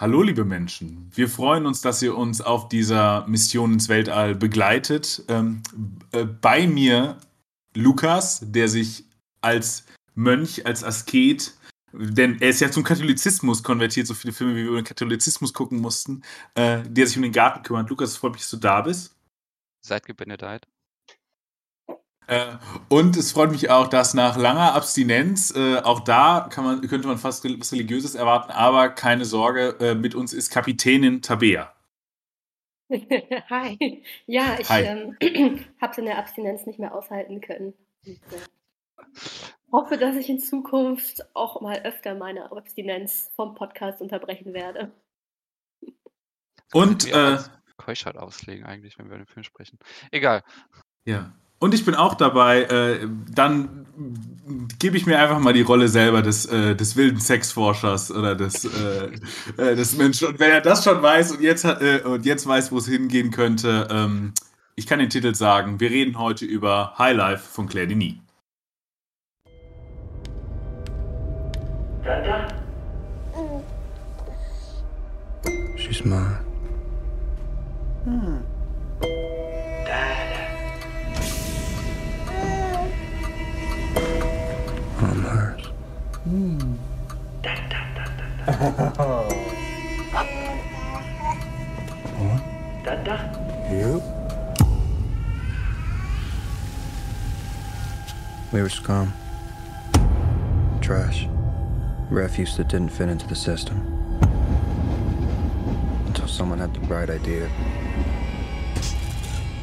Hallo, liebe Menschen. Wir freuen uns, dass ihr uns auf dieser Mission ins Weltall begleitet. Ähm, äh, bei mir Lukas, der sich als Mönch, als Asket, denn er ist ja zum Katholizismus konvertiert, so viele Filme, wie wir über den Katholizismus gucken mussten, äh, der sich um den Garten kümmert. Lukas, freut mich, dass du da bist. Seid gebenedeit. Äh, und es freut mich auch, dass nach langer Abstinenz, äh, auch da kann man, könnte man fast was Religiöses erwarten, aber keine Sorge, äh, mit uns ist Kapitänin Tabea. Hi. Ja, ich ähm, habe es in der Abstinenz nicht mehr aushalten können. Äh, hoffe, dass ich in Zukunft auch mal öfter meine Abstinenz vom Podcast unterbrechen werde. Und äh, Keuschheit auslegen eigentlich, wenn wir über den Film sprechen. Egal. Ja. Und ich bin auch dabei, äh, dann gebe ich mir einfach mal die Rolle selber des, äh, des wilden Sexforschers oder des, äh, äh des Menschen. Und wenn er das schon weiß und jetzt, hat, äh, und jetzt weiß, wo es hingehen könnte, ähm, ich kann den Titel sagen. Wir reden heute über High Life von Claire Denis. She's mine. Hmm. Yep. We were scum. Trash. Refuse that didn't fit into the system. Until someone had the bright idea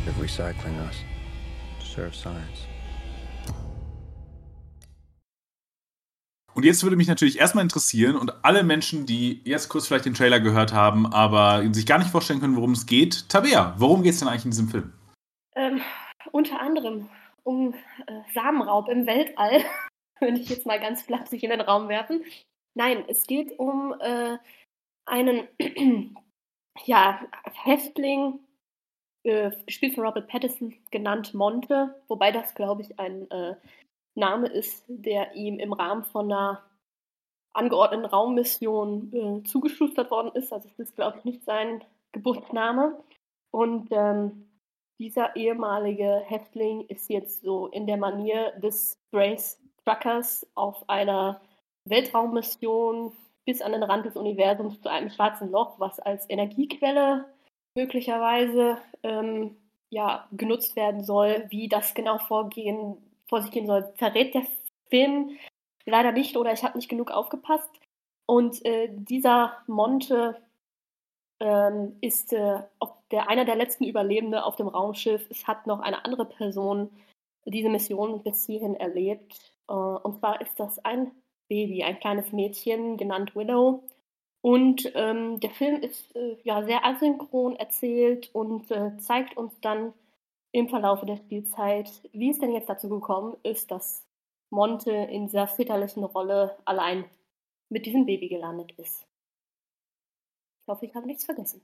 of recycling us to serve science. Und jetzt würde mich natürlich erstmal interessieren und alle Menschen, die jetzt kurz vielleicht den Trailer gehört haben, aber sich gar nicht vorstellen können, worum es geht. Tabea, worum geht es denn eigentlich in diesem Film? Ähm, unter anderem um äh, Samenraub im Weltall, würde ich jetzt mal ganz flapsig in den Raum werfen. Nein, es geht um äh, einen ja, Häftling, äh, gespielt von Robert Pattinson, genannt Monte, wobei das, glaube ich, ein äh, Name ist, der ihm im Rahmen von einer angeordneten Raummission äh, zugeschustert worden ist. Also es ist, glaube ich, nicht sein Geburtsname. Und ähm, dieser ehemalige Häftling ist jetzt so in der Manier des Brace Truckers auf einer Weltraummission bis an den Rand des Universums zu einem schwarzen Loch, was als Energiequelle möglicherweise ähm, ja, genutzt werden soll. Wie das genau vorgehen vor sich gehen soll, verrät der Film leider nicht oder ich habe nicht genug aufgepasst. Und äh, dieser Monte ähm, ist äh, der, einer der letzten Überlebende auf dem Raumschiff. Es hat noch eine andere Person diese Mission bis hierhin erlebt. Äh, und zwar ist das ein Baby, ein kleines Mädchen, genannt Willow. Und ähm, der Film ist äh, ja sehr asynchron erzählt und äh, zeigt uns dann im Verlaufe der Spielzeit, wie es denn jetzt dazu gekommen ist, dass Monte in dieser väterlichen Rolle allein mit diesem Baby gelandet ist. Ich hoffe, ich habe nichts vergessen.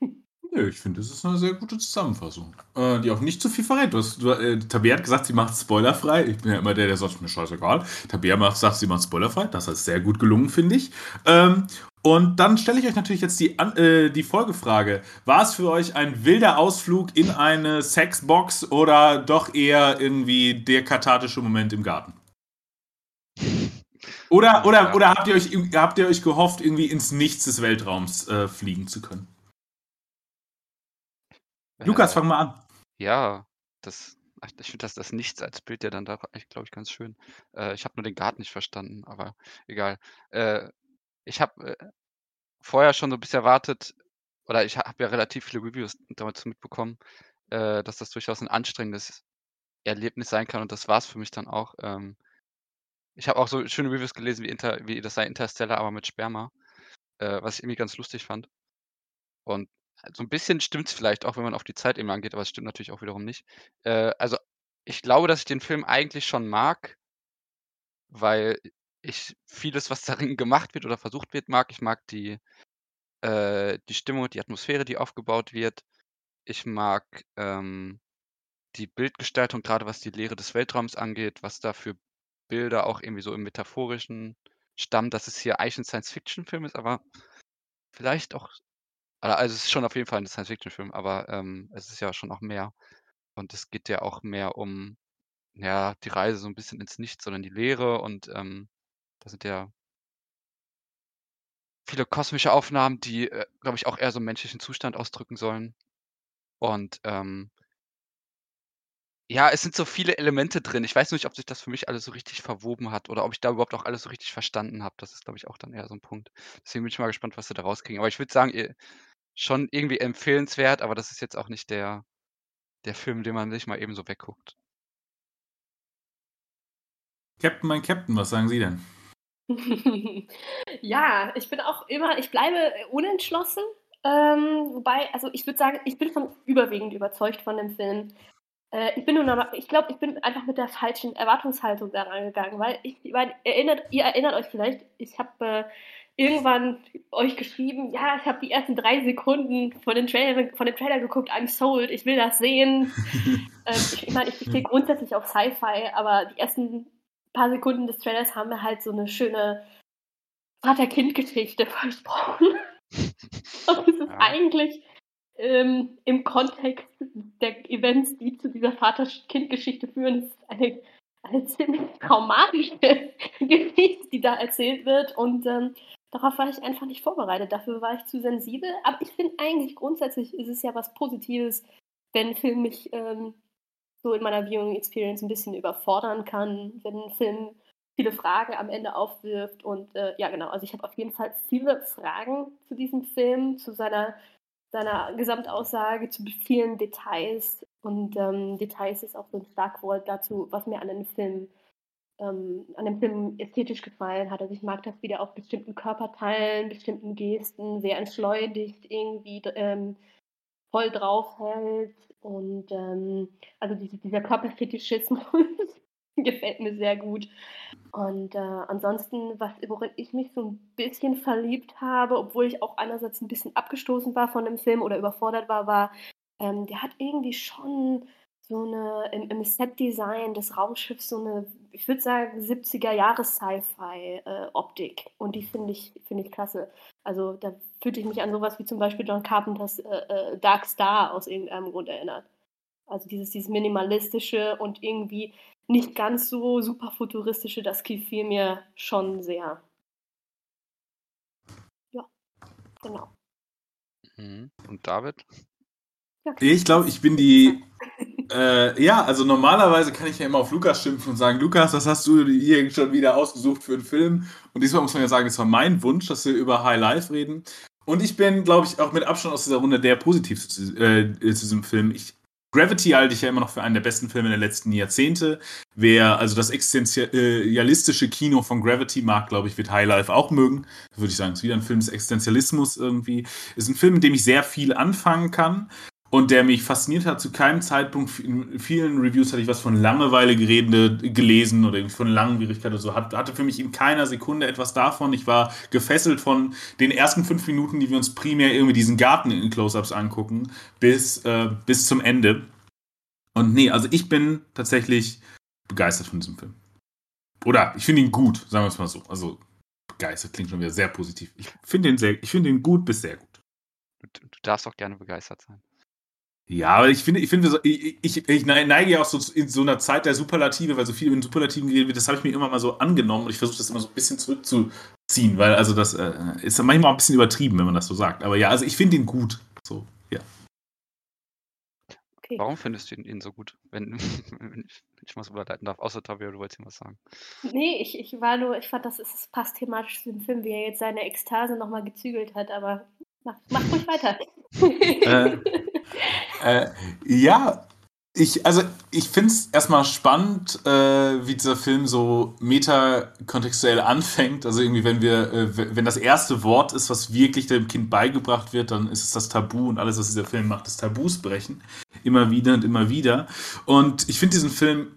Nö, ich finde, das ist eine sehr gute Zusammenfassung, äh, die auch nicht zu viel verrät. Du hast, du, äh, Tabea hat gesagt, sie macht spoilerfrei. Ich bin ja immer der, der sagt, mir scheißegal. Tabea macht, sagt, sie macht spoilerfrei. Das ist sehr gut gelungen, finde ich. Ähm, und dann stelle ich euch natürlich jetzt die, äh, die Folgefrage. War es für euch ein wilder Ausflug in eine Sexbox oder doch eher irgendwie der kathartische Moment im Garten? Oder, oder, oder habt, ihr euch, habt ihr euch gehofft, irgendwie ins Nichts des Weltraums äh, fliegen zu können? Äh, Lukas, fang mal an. Ja, das, ich finde das, das Nichts als Bild ja dann da, glaube ich, ganz schön. Äh, ich habe nur den Garten nicht verstanden, aber egal. Äh, ich habe äh, vorher schon so ein bisschen erwartet, oder ich habe ja relativ viele Reviews dazu mitbekommen, äh, dass das durchaus ein anstrengendes Erlebnis sein kann und das war es für mich dann auch. Ähm, ich habe auch so schöne Reviews gelesen, wie, Inter, wie das sei Interstellar, aber mit Sperma, äh, was ich irgendwie ganz lustig fand. Und so ein bisschen stimmt es vielleicht auch, wenn man auf die Zeit eben angeht, aber es stimmt natürlich auch wiederum nicht. Äh, also ich glaube, dass ich den Film eigentlich schon mag, weil ich vieles, was darin gemacht wird oder versucht wird, mag. Ich mag die, äh, die Stimmung, die Atmosphäre, die aufgebaut wird. Ich mag ähm, die Bildgestaltung, gerade was die Lehre des Weltraums angeht, was da für Bilder auch irgendwie so im Metaphorischen stammen, dass es hier eigentlich ein Science-Fiction-Film ist, aber vielleicht auch, also es ist schon auf jeden Fall ein Science-Fiction-Film, aber ähm, es ist ja schon auch mehr. Und es geht ja auch mehr um, ja, die Reise so ein bisschen ins Nichts, sondern die Leere und ähm, da sind ja viele kosmische Aufnahmen, die, äh, glaube ich, auch eher so 'n menschlichen Zustand ausdrücken sollen. Und, ähm ja, es sind so viele Elemente drin. Ich weiß nicht, ob sich das für mich alles so richtig verwoben hat oder ob ich da überhaupt auch alles so richtig verstanden habe. Das ist, glaube ich, auch dann eher so 'n Punkt. Deswegen bin ich mal gespannt, was sie da rauskriegen. Aber ich würde sagen, äh, schon irgendwie empfehlenswert, aber das ist jetzt auch nicht der der Film, den man sich mal eben so wegguckt. Captain, mein Captain, was sagen Sie denn? Ja, ich bin auch immer ich bleibe, äh, unentschlossen. Ähm, wobei also, ich würde sagen, ich bin schon überwiegend überzeugt von dem Film. Äh, ich bin nun aber ich glaube, ich bin einfach mit der falschen Erwartungshaltung da rangegangen, weil ich weil erinnert ihr erinnert euch vielleicht, ich habe, äh, irgendwann euch geschrieben: „Ja, ich habe die ersten 3 Sekunden von den Trailer von dem Trailer geguckt, I'm sold, ich will das sehen.“ Ähm, ich meine, ich stehe grundsätzlich auf Sci-Fi, aber die ersten paar Sekunden des Trailers haben mir halt so 'ne schöne Vater-Kind-Geschichte versprochen. Und es ist Ja. eigentlich, ähm, im Kontext der Events, die zu dieser Vater-Kind-Geschichte führen, ist eine eine ziemlich traumatische Geschichte, die da erzählt wird und, ähm, darauf war ich einfach nicht vorbereitet. Dafür war ich zu sensibel. Aber ich finde eigentlich grundsätzlich ist es ja was Positives, wenn 'n Film mich, ähm, so in meiner Viewing Experience 'n bisschen überfordern kann, wenn 'n Film viele Fragen am Ende aufwirft und, äh, ja genau, also, ich habe auf jeden Fall viele Fragen zu diesem Film, zu seiner seiner Gesamtaussage, zu vielen Details und, ähm, Details ist auch so 'n Schlagwort dazu, was mir an dem Film ähm, an dem Film ästhetisch gefallen hat. Also, ich mag das, wie der auf bestimmten Körperteilen, bestimmten Gesten sehr entschleunigt irgendwie ähm, voll draufhält und, ähm, also, diese dieser Körperfetischismus gefällt mir sehr gut. Und, äh, ansonsten, was worin ich mich so 'n bisschen verliebt habe, obwohl ich auch einerseits 'n bisschen abgestoßen war von dem Film oder überfordert war, war, ähm, der hat irgendwie schon so 'ne im im Set-Design des Raumschiffs so 'ne, ich würde sagen, 70er Jahre Sci-Fi, äh, Optik und die finde ich finde ich klasse. Also, da fühlte ich mich an so was wie zum Beispiel John Carpenters, äh, äh, Dark Star aus irgendeinem Grund erinnert. Also, dieses dieses Minimalistische und irgendwie nicht ganz so super futuristische, das gefiel mir schon sehr. Ja, genau. Mhm. Und David? Ja. Ich glaube, ich bin die äh, ja, also, normalerweise kann ich ja immer auf Lukas schimpfen und sagen: „Lukas, was hast du hier schon wieder ausgesucht für 'n Film?“ Und diesmal muss man ja sagen, es war mein Wunsch, dass wir über High Life reden. Und ich bin, glaube ich, auch mit Abstand aus dieser Runde der Positivste zu äh, zu diesem Film. Ich Gravity halte ich ja immer noch für einen der besten Filme der letzten Jahrzehnte. Wer also das existenzialistische Kino von Gravity mag, glaube ich, wird High Life auch mögen. Würde ich sagen, ist wieder 'n Film des Existenzialismus irgendwie. Ist 'n Film, mit dem ich sehr viel anfangen kann und der mich fasziniert hat. Zu keinem Zeitpunkt in vielen Reviews hatte ich was von Langeweile geredet gelesen oder von Langwierigkeit oder so. Hat hatte für mich in keiner Sekunde etwas davon. Ich war gefesselt von den ersten 5 Minuten, die wir uns primär irgendwie diesen Garten in Close-ups angucken, bis äh, bis zum Ende. Und ne, also, ich bin tatsächlich begeistert von diesem Film. Oder ich finde ihn gut, sagen wir's mal so. Also, begeistert klingt schon wieder sehr positiv. Ich finde ihn finde ihn gut bis sehr gut. Du du darfst auch gerne begeistert sein. Ja, aber ich finde ich finde ich ich nei neige ja auch so in so 'ner Zeit der Superlative, weil so viel in Superlativen geredet wird, das habe ich mir immer mal so angenommen und ich versuche das immer so 'n bisschen zurückzuziehen, weil also, das, äh, ist manchmal auch 'n bisschen übertrieben, wenn man das so sagt. Aber ja, also, ich finde ihn gut, so, ja. Okay. Warum findest du ihn ihn so gut, wenn wenn ich wenn ich mal so überleiten darf? Außer Tabea, du wolltest hier was sagen. Ne, ich ich war nur ich fand, das ist passt thematisch zu dem Film, wie er jetzt seine Ekstase noch mal gezügelt hat, aber mach mach ruhig weiter. Äh, äh, ja, ich also, ich finde es erst mal spannend, äh, wie dieser Film so metakontextuell anfängt. Also, irgendwie, wenn wir äh, we wenn das erste Wort ist, was wirklich dem Kind beigebracht wird, dann ist es das Tabu und alles, was dieser Film macht, ist Tabus brechen. Immer wieder und immer wieder. Und ich finde diesen Film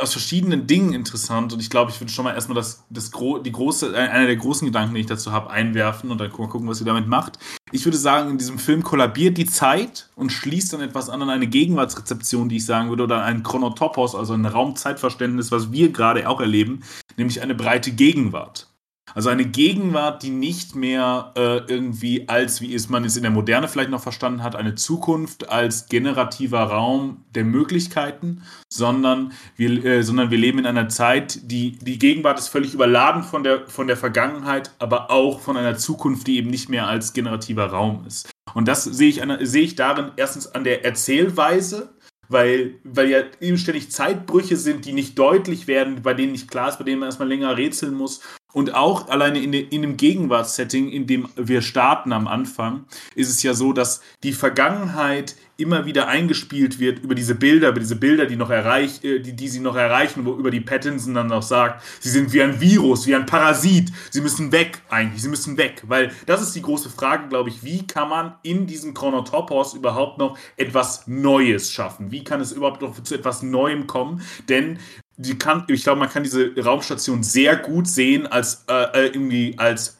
aus verschiedenen Dingen interessant und ich glaube, ich würde schon mal erst mal das das gro die große äh, einer der großen Gedanken, die ich dazu habe, einwerfen und dann mal gucken, was ihr damit macht. Ich würde sagen, in diesem Film kollabiert die Zeit und schließt dann etwas an an eine Gegenwartsrezeption, die ich sagen würde, oder ein Chronotopos, also ein Raum-Zeitverständnis, was wir gerade auch erleben, nämlich eine breite Gegenwart. Also eine Gegenwart, die nicht mehr äh, irgendwie als, wie es man es in der Moderne vielleicht noch verstanden hat, eine Zukunft als generativer Raum der Möglichkeiten, sondern wir, äh, sondern wir leben in einer Zeit, die, die Gegenwart ist völlig überladen von der, von der Vergangenheit, aber auch von einer Zukunft, die eben nicht mehr als generativer Raum ist. Und das sehe ich, an, sehe ich darin erstens an der Erzählweise, weil, weil ja eben ständig Zeitbrüche sind, die nicht deutlich werden, bei denen nicht klar ist, bei denen man erstmal länger rätseln muss. Und auch alleine in, in dem Gegenwartssetting, in dem wir starten am Anfang, ist es ja so, dass die Vergangenheit immer wieder eingespielt wird über diese Bilder, über diese Bilder, die noch erreich, äh, die, die sie noch erreichen, wo über die Pattinson dann noch sagt, sie sind wie ein Virus, wie ein Parasit, sie müssen weg eigentlich, sie müssen weg, weil das ist die große Frage, glaube ich, wie kann man in diesem Chronotopos überhaupt noch etwas Neues schaffen? Wie kann es überhaupt noch zu etwas Neuem kommen? Denn die kann, ich glaube, man kann diese Raumstation sehr gut sehen als äh, äh irgendwie als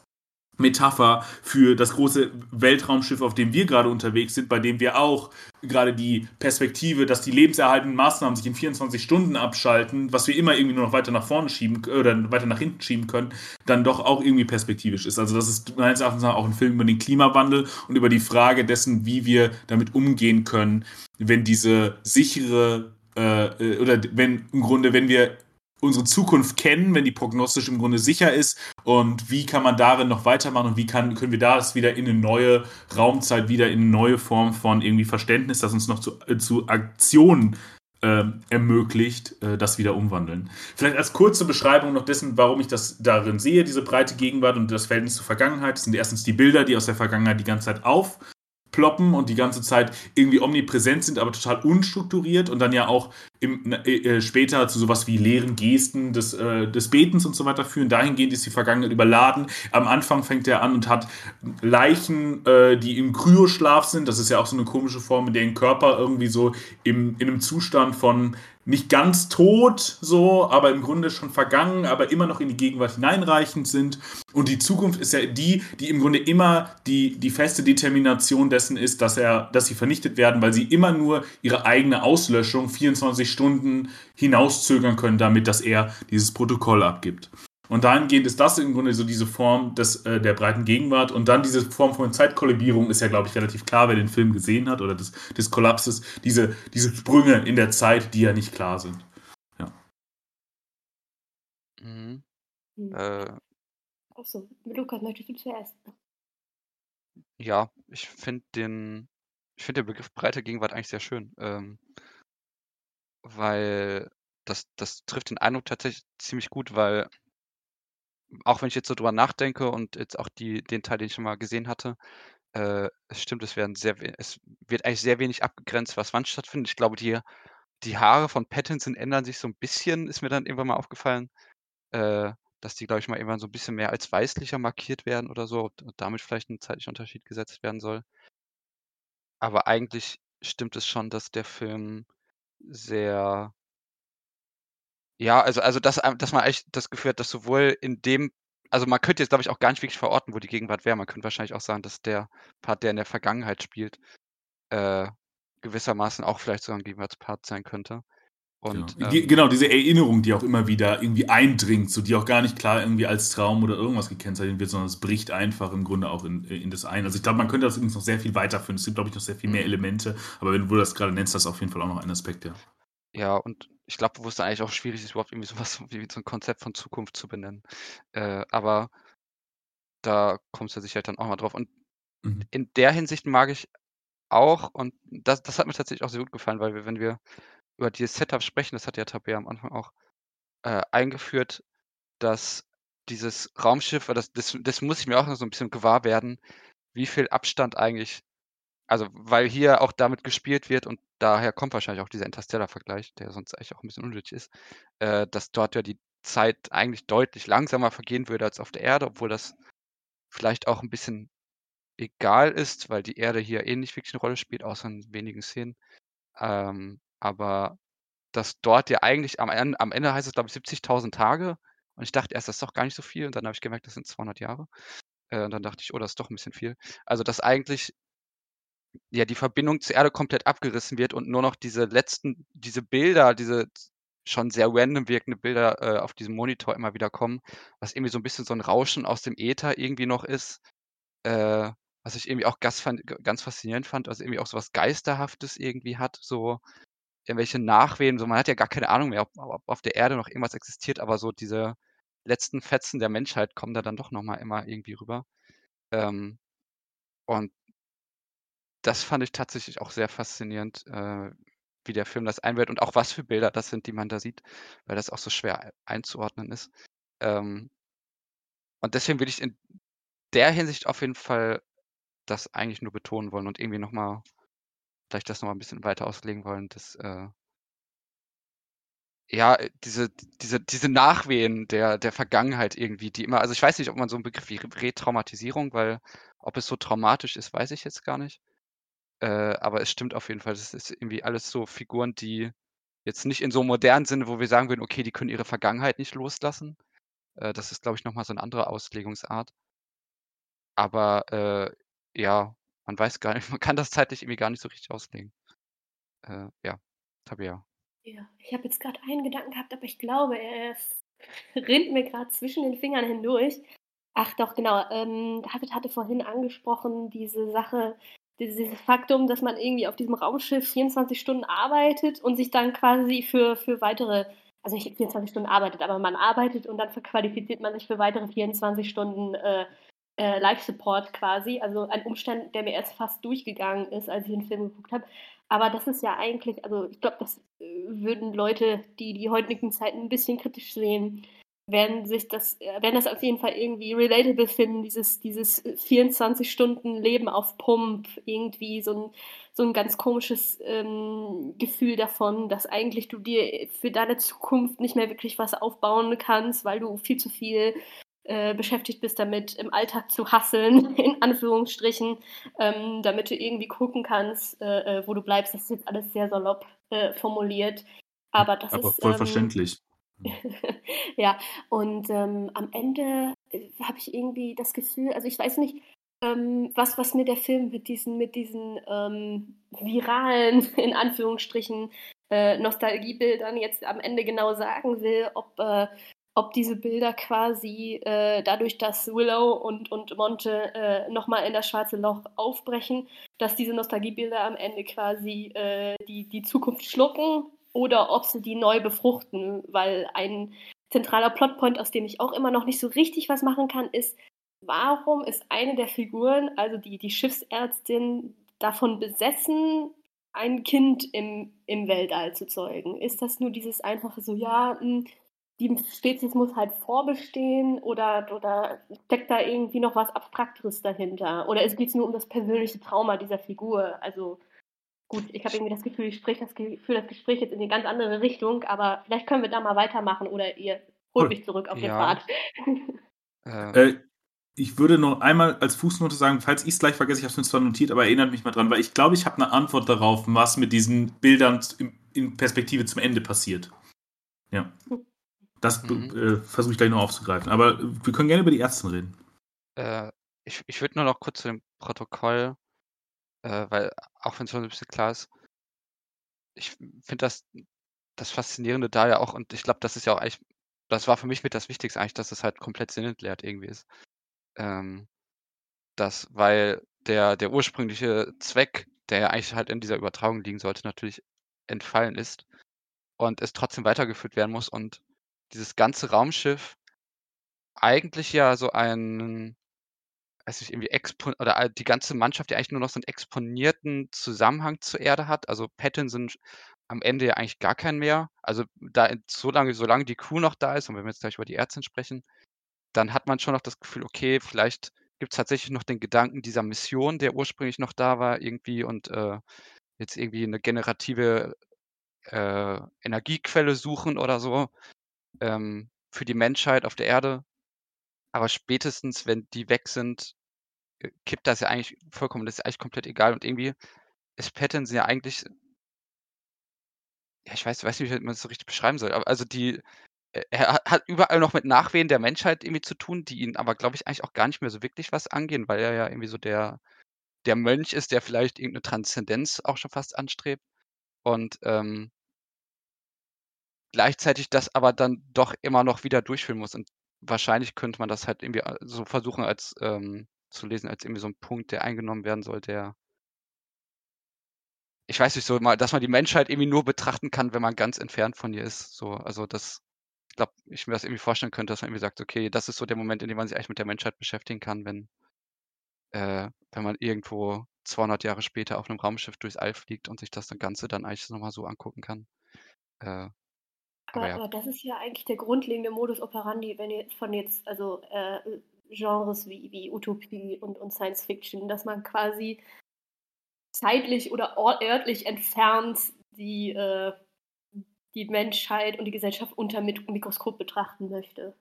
Metapher für das große Weltraumschiff, auf dem wir gerade unterwegs sind, bei dem wir auch gerade die Perspektive, dass die lebenserhaltenden Maßnahmen sich in 24 Stunden abschalten, was wir immer irgendwie nur noch weiter nach vorne schieben oder weiter nach hinten schieben können, dann doch auch irgendwie perspektivisch ist. Also das ist meines Erachtens auch ein Film über den Klimawandel und über die Frage dessen, wie wir damit umgehen können, wenn diese sichere äh, oder wenn im Grunde, wenn wir unsere Zukunft kennen, wenn die prognostisch im Grunde sicher ist und wie kann man darin noch weitermachen und wie kann, können wir das wieder in eine neue Raumzeit, wieder in eine neue Form von irgendwie Verständnis, das uns noch zu, äh, zu Aktionen äh, ermöglicht, äh, das wieder umwandeln. Vielleicht als kurze Beschreibung noch dessen, warum ich das darin sehe, diese breite Gegenwart und das Verhältnis zur Vergangenheit. Das sind erstens die Bilder, die aus der Vergangenheit die ganze Zeit auf ploppen und die ganze Zeit irgendwie omnipräsent sind, aber total unstrukturiert und dann ja auch im, äh, äh, später zu sowas wie leeren Gesten des, äh, des Betens und so weiter führen. Dahingehend ist die Vergangenheit überladen. Am Anfang fängt er an und hat Leichen, äh, die im Kryoschlaf sind. Das ist ja auch so eine komische Form, in der ein Körper irgendwie so im, in einem Zustand von nicht ganz tot, so, aber im Grunde schon vergangen, aber immer noch in die Gegenwart hineinreichend sind. Und die Zukunft ist ja die, die im Grunde immer die, die feste Determination dessen ist, dass, er, dass sie vernichtet werden, weil sie immer nur ihre eigene Auslöschung 24 Stunden hinauszögern können, damit dass er dieses Protokoll abgibt. Und dahingehend ist das im Grunde so diese Form des, äh, der breiten Gegenwart. Und dann diese Form von Zeitkollibierung ist ja, glaube ich, relativ klar, wer den Film gesehen hat oder des, des Kollapses. Diese, diese Sprünge in der Zeit, die ja nicht klar sind. Ja. Mhm. Hm. Äh, Achso, Lukas, möchtest du zuerst? Ja, ich finde den, ich finde den Begriff breite Gegenwart eigentlich sehr schön. Ähm, weil das, das trifft den Eindruck tatsächlich ziemlich gut, weil auch wenn ich jetzt so drüber nachdenke und jetzt auch die, den Teil, den ich schon mal gesehen hatte, äh, es stimmt, es werden sehr, es wird eigentlich sehr wenig abgegrenzt, was wann stattfindet. Ich glaube, die, die Haare von Pattinson ändern sich so ein bisschen, ist mir dann irgendwann mal aufgefallen, äh, dass die, glaube ich, mal irgendwann so ein bisschen mehr als weißlicher markiert werden oder so und damit vielleicht ein zeitlicher Unterschied gesetzt werden soll. Aber eigentlich stimmt es schon, dass der Film sehr ja, also also, dass dass man echt das Gefühl hat, dass sowohl in dem also, man könnte jetzt, glaube ich, auch gar nicht wirklich verorten, wo die Gegenwart wäre. Man könnte wahrscheinlich auch sagen, dass der Part, der in der Vergangenheit spielt, äh, gewissermaßen auch vielleicht sogar ein Gegenwartspart sein könnte. Und, genau. Ähm, genau, diese Erinnerung, die auch immer wieder irgendwie eindringt, so die auch gar nicht klar irgendwie als Traum oder irgendwas gekennzeichnet wird, sondern es bricht einfach im Grunde auch in, in das ein. Also ich glaube, man könnte das übrigens noch sehr viel weiterführen. Es gibt, glaube ich, noch sehr viel mehr mhm. Elemente, aber wenn du das gerade nennst, das ist auf jeden Fall auch noch ein Aspekt, ja. Ja, und ich glaube, wo es dann eigentlich auch schwierig ist, überhaupt irgendwie sowas wie so ein Konzept von Zukunft zu benennen. Äh, aber da kommst du sicher dann auch mal drauf. Und Mhm. in der Hinsicht mag ich auch, und das, das hat mir tatsächlich auch sehr gut gefallen, weil wir, wenn wir über dieses Setup sprechen, das hat ja Tabea am Anfang auch äh, eingeführt, dass dieses Raumschiff, das, das, das muss ich mir auch noch so ein bisschen gewahr werden, wie viel Abstand eigentlich also, weil hier auch damit gespielt wird und daher kommt wahrscheinlich auch dieser Interstellar-Vergleich, der sonst eigentlich auch ein bisschen unnötig ist, äh, dass dort ja die Zeit eigentlich deutlich langsamer vergehen würde als auf der Erde, obwohl das vielleicht auch ein bisschen egal ist, weil die Erde hier eh nicht wirklich eine Rolle spielt, außer in wenigen Szenen. Ähm, aber dass dort ja eigentlich am Ende, am Ende heißt es, glaube ich, 70.000 Tage. Und ich dachte erst, das ist doch gar nicht so viel. Und dann habe ich gemerkt, das sind 200 Jahre. Äh, und dann dachte ich, oh, das ist doch ein bisschen viel. Also, dass eigentlich ja, die Verbindung zur Erde komplett abgerissen wird und nur noch diese letzten diese Bilder, diese schon sehr random wirkende Bilder äh, auf diesem Monitor immer wieder kommen, was irgendwie so ein bisschen so ein Rauschen aus dem Äther irgendwie noch ist, äh, was ich irgendwie auch ganz, ganz faszinierend fand, was irgendwie auch so was Geisterhaftes irgendwie hat, so irgendwelche Nachwehen, so man hat ja gar keine Ahnung mehr, ob, ob auf der Erde noch irgendwas existiert, aber so diese letzten Fetzen der Menschheit kommen da dann doch nochmal immer irgendwie rüber. Ähm, und das fand ich tatsächlich auch sehr faszinierend, äh, wie der Film das einwählt und auch was für Bilder das sind, die man da sieht, weil das auch so schwer einzuordnen ist. Ähm, und deswegen will ich in der Hinsicht auf jeden Fall das eigentlich nur betonen wollen und irgendwie nochmal, vielleicht das nochmal ein bisschen weiter auslegen wollen, dass äh, ja, diese, diese, diese Nachwehen der, der Vergangenheit irgendwie, die immer, also ich weiß nicht, ob man so einen Begriff wie Retraumatisierung, weil ob es so traumatisch ist, weiß ich jetzt gar nicht. Äh, aber es stimmt auf jeden Fall. Das ist irgendwie alles so Figuren, die jetzt nicht in so modernen Sinne, wo wir sagen würden, okay, die können ihre Vergangenheit nicht loslassen. Äh, das ist, glaube ich, nochmal so eine andere Auslegungsart. Aber äh, ja, man weiß gar nicht, man kann das zeitlich irgendwie gar nicht so richtig auslegen. Äh, ja, Tabea. Ja, ich habe jetzt gerade einen Gedanken gehabt, aber ich glaube, er rinnt mir gerade zwischen den Fingern hindurch. Ach doch, genau. Ähm, David hatte vorhin angesprochen, diese Sache, dieses Faktum, dass man irgendwie auf diesem Raumschiff 24 Stunden arbeitet und sich dann quasi für, für weitere, also nicht 24 Stunden arbeitet, aber man arbeitet und dann verqualifiziert man sich für weitere 24 Stunden äh, äh, Live-Support quasi. Also ein Umstand, der mir erst fast durchgegangen ist, als ich den Film geguckt habe. Aber das ist ja eigentlich, also ich glaube, das äh, würden Leute, die die heutigen Zeiten ein bisschen kritisch sehen, werden sich das, äh, werden das auf jeden Fall irgendwie relatable finden, dieses, dieses 24-Stunden-Leben auf Pump, irgendwie so ein, so ein ganz komisches ähm, Gefühl davon, dass eigentlich du dir für deine Zukunft nicht mehr wirklich was aufbauen kannst, weil du viel zu viel äh, beschäftigt bist damit, im Alltag zu hasseln, in Anführungsstrichen, ähm, damit du irgendwie gucken kannst, äh, äh wo du bleibst. Das ist jetzt alles sehr salopp äh, formuliert. Aber das Aber ist. voll ähm, verständlich. ja, und ähm, am Ende äh, habe ich irgendwie das Gefühl, also ich weiß nicht, ähm, was, was mir der Film mit diesen, mit diesen ähm, viralen, in Anführungsstrichen, äh, Nostalgiebildern jetzt am Ende genau sagen will, ob, äh, ob diese Bilder quasi äh, dadurch, dass Willow und, und Monte äh, nochmal in das schwarze Loch aufbrechen, dass diese Nostalgiebilder am Ende quasi äh, die, die Zukunft schlucken oder ob sie die neu befruchten, weil ein zentraler Plotpoint, aus dem ich auch immer noch nicht so richtig was machen kann, ist, warum ist eine der Figuren, also die, die Schiffsärztin, davon besessen, ein Kind im, im Weltall zu zeugen? Ist das nur dieses einfache so, ja, hm, die Spezies muss halt vorbestehen oder, oder steckt da irgendwie noch was Abstrakteres dahinter? Oder es geht nur um das persönliche Trauma dieser Figur? Also Gut, ich habe irgendwie das Gefühl, ich spreche das Gefühl, das Gespräch jetzt in eine ganz andere Richtung, aber vielleicht können wir da mal weitermachen oder ihr holt mich zurück auf ja. den Pfad. Äh, ich würde noch einmal als Fußnote sagen, falls ich es gleich vergesse, ich habe es mir zwar notiert, aber erinnert mich mal dran, weil ich glaube, ich habe eine Antwort darauf, was mit diesen Bildern in Perspektive zum Ende passiert. Ja. Das mhm. äh, versuche ich gleich noch aufzugreifen. Aber wir können gerne über die Ärzte reden. Äh, ich ich würde nur noch kurz zu dem Protokoll äh, weil auch wenn es schon ein bisschen klar ist, ich finde das das Faszinierende da ja auch und ich glaube, das ist ja auch eigentlich das war für mich mit das Wichtigste eigentlich, dass es halt komplett sinnentleert irgendwie ist. Ähm, das weil der der ursprüngliche Zweck, der ja eigentlich halt in dieser Übertragung liegen sollte, natürlich entfallen ist und es trotzdem weitergeführt werden muss und dieses ganze Raumschiff eigentlich ja so ein weiß nicht, irgendwie expo oder die ganze Mannschaft, die eigentlich nur noch so einen exponierten Zusammenhang zur Erde hat. Also Pattinson am Ende ja eigentlich gar keinen mehr. Also da so lange, solange die Crew noch da ist, und wenn wir jetzt gleich über die Ärztin sprechen, dann hat man schon noch das Gefühl, okay, vielleicht gibt es tatsächlich noch den Gedanken dieser Mission, der ursprünglich noch da war, irgendwie und äh, jetzt irgendwie eine generative äh, Energiequelle suchen oder so ähm, für die Menschheit auf der Erde. Aber spätestens, wenn die weg sind, äh, kippt das ja eigentlich vollkommen, das ist eigentlich komplett egal. Und irgendwie ist Pattinson ja eigentlich ja, ich weiß weiß nicht, wie man das so richtig beschreiben soll, aber also die äh, er hat überall noch mit Nachwehen der Menschheit irgendwie zu tun, die ihn aber, glaube ich, eigentlich auch gar nicht mehr so wirklich was angehen, weil er ja irgendwie so der der Mönch ist, der vielleicht irgendeine Transzendenz auch schon fast anstrebt. Und, ähm gleichzeitig das aber dann doch immer noch wieder durchführen muss. Und wahrscheinlich könnte man das halt irgendwie a so versuchen als, ähm zu lesen als irgendwie so 'n Punkt, der eingenommen werden soll, der ich weiß nicht, so mal dass man die Menschheit irgendwie nur betrachten kann, wenn man ganz entfernt von ihr ist, so. Also, das ich glaube, ich mir das irgendwie vorstellen könnte, dass man irgendwie sagt: „Okay, das ist so der Moment, in dem man sich eigentlich mit der Menschheit beschäftigen kann, wenn äh, wenn man irgendwo 200 Jahre später auf 'nem Raumschiff durchs All fliegt und sich das Ganze dann eigentlich noch mal so angucken kann.“ Äh, aber Aber ja. aber das ist ja eigentlich der grundlegende Modus operandi, wenn ihr von jetzt also, äh, Genres wie wie Utopie und und Science Fiction, dass man quasi zeitlich oder or örtlich entfernt die, äh die Menschheit und die Gesellschaft unter Mit Mikroskop betrachten möchte.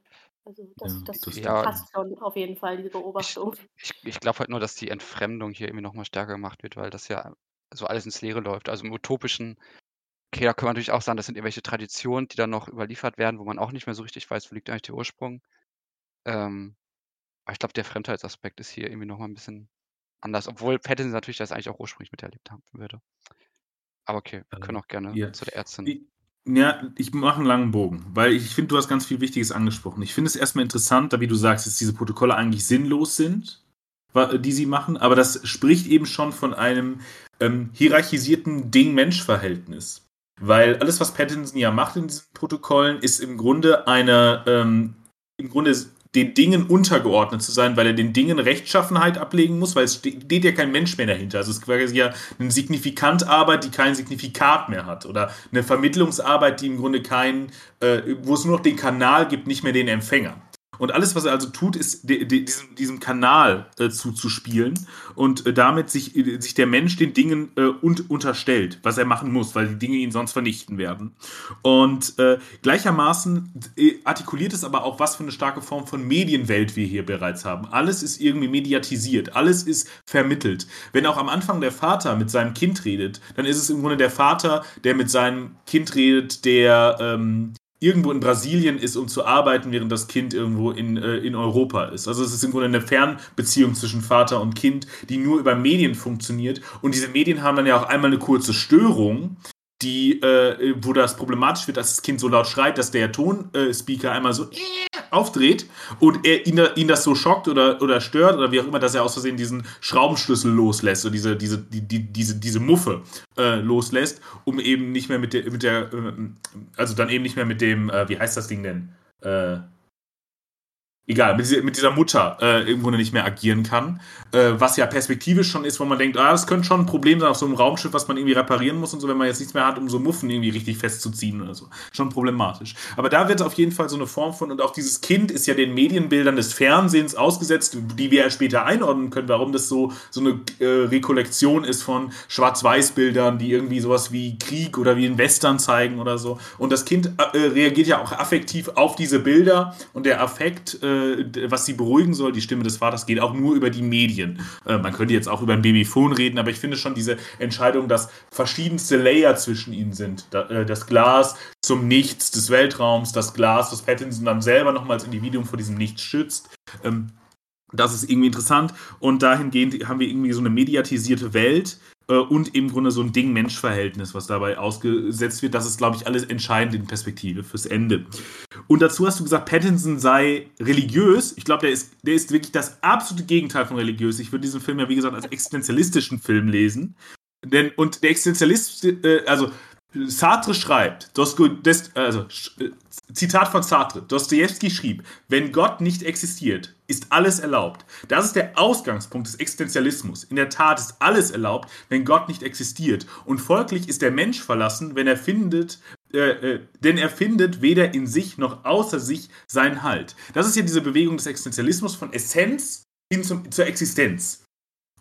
Also, das Ja, das das Ja. passt schon auf jeden Fall, diese Ich Beobachtung. ich ich glaube halt nur, dass die Entfremdung hier irgendwie noch mal stärker gemacht wird, weil das ja so alles ins Leere läuft. Also, im Utopischen okay, da kann man natürlich auch sagen, das sind irgendwelche Traditionen, die dann noch überliefert werden, wo man auch nicht mehr so richtig weiß, wo liegt eigentlich der Ursprung. Ähm, aber ich glaube, der Fremdheitsaspekt ist hier irgendwie noch mal 'n bisschen anders, obwohl Pattinson natürlich das eigentlich auch ursprünglich miterlebt haben würde. Aber okay, wir können Ähm, auch gerne ja. zu der Ärztin ja, ich mache 'n langen Bogen, weil ich finde, du hast ganz viel Wichtiges angesprochen. Ich finde es erst mal interessant, da wie du sagst, dass diese Protokolle eigentlich sinnlos sind, die sie machen, aber das spricht eben schon von einem, ähm, hierarchisierten Ding-Mensch-Verhältnis. Weil alles, was Pattinson ja macht in diesen Protokollen, ist im Grunde eine, ähm im Grunde den Dingen untergeordnet zu sein, weil er den Dingen Rechtschaffenheit ablegen muss, weil es ste steht ja kein Mensch mehr dahinter. Also, es ist quasi ja 'n Signifikantarbeit, die kein Signifikat mehr hat oder 'ne Vermittlungsarbeit, die im Grunde kein äh, wo es nur noch den Kanal gibt, nicht mehr den Empfänger. Und alles, was er also tut, ist de de diesem diesem Kanal, äh, zuzuspielen und, äh, damit sich äh, sich der Mensch den Dingen, äh, und unterstellt, was er machen muss, weil die Dinge ihn sonst vernichten werden. Und, äh, gleichermaßen äh, artikuliert es aber auch, was für 'ne starke Form von Medienwelt wir hier bereits haben. Alles ist irgendwie mediatisiert, alles ist vermittelt. Wenn auch am Anfang der Vater mit seinem Kind redet, dann ist es im Grunde der Vater, der mit seinem Kind redet, der, ähm, irgendwo in Brasilien ist, um zu arbeiten, während das Kind irgendwo in, äh, in Europa ist. Also, es ist im Grunde 'ne Fernbeziehung zwischen Vater und Kind, die nur über Medien funktioniert. Und diese Medien haben dann ja auch einmal 'ne kurze Störung, die, äh wo das problematisch wird, dass das Kind so laut schreit, dass der Ton äh, Speaker einmal so aufdreht und er ihn ihn das so schockt oder oder stört oder wie auch immer, dass er aus Versehen diesen Schraubenschlüssel loslässt, so diese diese die die diese diese Muffe, äh, loslässt, um eben nicht mehr mit der mit der, ähm also, dann eben nicht mehr mit dem, äh wie heißt das Ding denn? Äh egal, mit dieser mit dieser Mutter, äh, im Grunde nicht mehr agieren kann. Äh, was ja perspektivisch schon ist, wo man denkt: „Ah, das könnte schon 'n Problem sein auf so 'nem Raumschiff, was man irgendwie reparieren muss und so, wenn man jetzt nichts mehr hat, um so Muffen irgendwie richtig festzuziehen oder so.“ Schon problematisch. Aber da wird auf jeden Fall so 'ne Form von und auch dieses Kind ist ja den Medienbildern des Fernsehens ausgesetzt, die wir ja später einordnen können, warum das so so 'ne, äh, Rekollektion ist von Schwarz-Weiß-Bildern, die irgendwie so was wie Krieg oder wie 'n Western zeigen oder so. Und das Kind, äh, reagiert ja auch affektiv auf diese Bilder und der Affekt, äh, d was sie beruhigen soll, die Stimme des Vaters, geht auch nur über die Medien. Äh, man könnte jetzt auch über 'n Babyphon reden, aber ich finde schon diese Entscheidung, dass verschiedenste Layer zwischen ihnen sind. Da äh, das Glas zum Nichts des Weltraums, das Glas, das Pattinson dann selber noch mal als Individuum vor diesem Nichts schützt. Ähm, das ist irgendwie interessant und dahingehend haben wir irgendwie so 'ne mediatisierte Welt, äh, und im Grunde so 'n Ding-Mensch-Verhältnis, was dabei ausgesetzt wird. Das ist, glaube ich, alles entscheidend in Perspektive fürs Ende. Und dazu hast du gesagt, Pattinson sei religiös. Ich glaube, der ist der ist wirklich das absolute Gegenteil von religiös. Ich würde diesen Film ja, wie gesagt, als existenzialistischen Film lesen. Denn und der Existenzialist, äh, also Sartre schreibt, also, äh, Zitat von Sartre: „Dostojewski schrieb: ‚Wenn Gott nicht existiert, ist alles erlaubt.‘ Das ist der Ausgangspunkt des Existenzialismus. In der Tat ist alles erlaubt, wenn Gott nicht existiert. Und folglich ist der Mensch verlassen, wenn er findet äh, äh, denn er findet weder in sich noch außer sich seinen Halt.“ Das ist ja diese Bewegung des Existenzialismus von Essenz hin zum zur Existenz.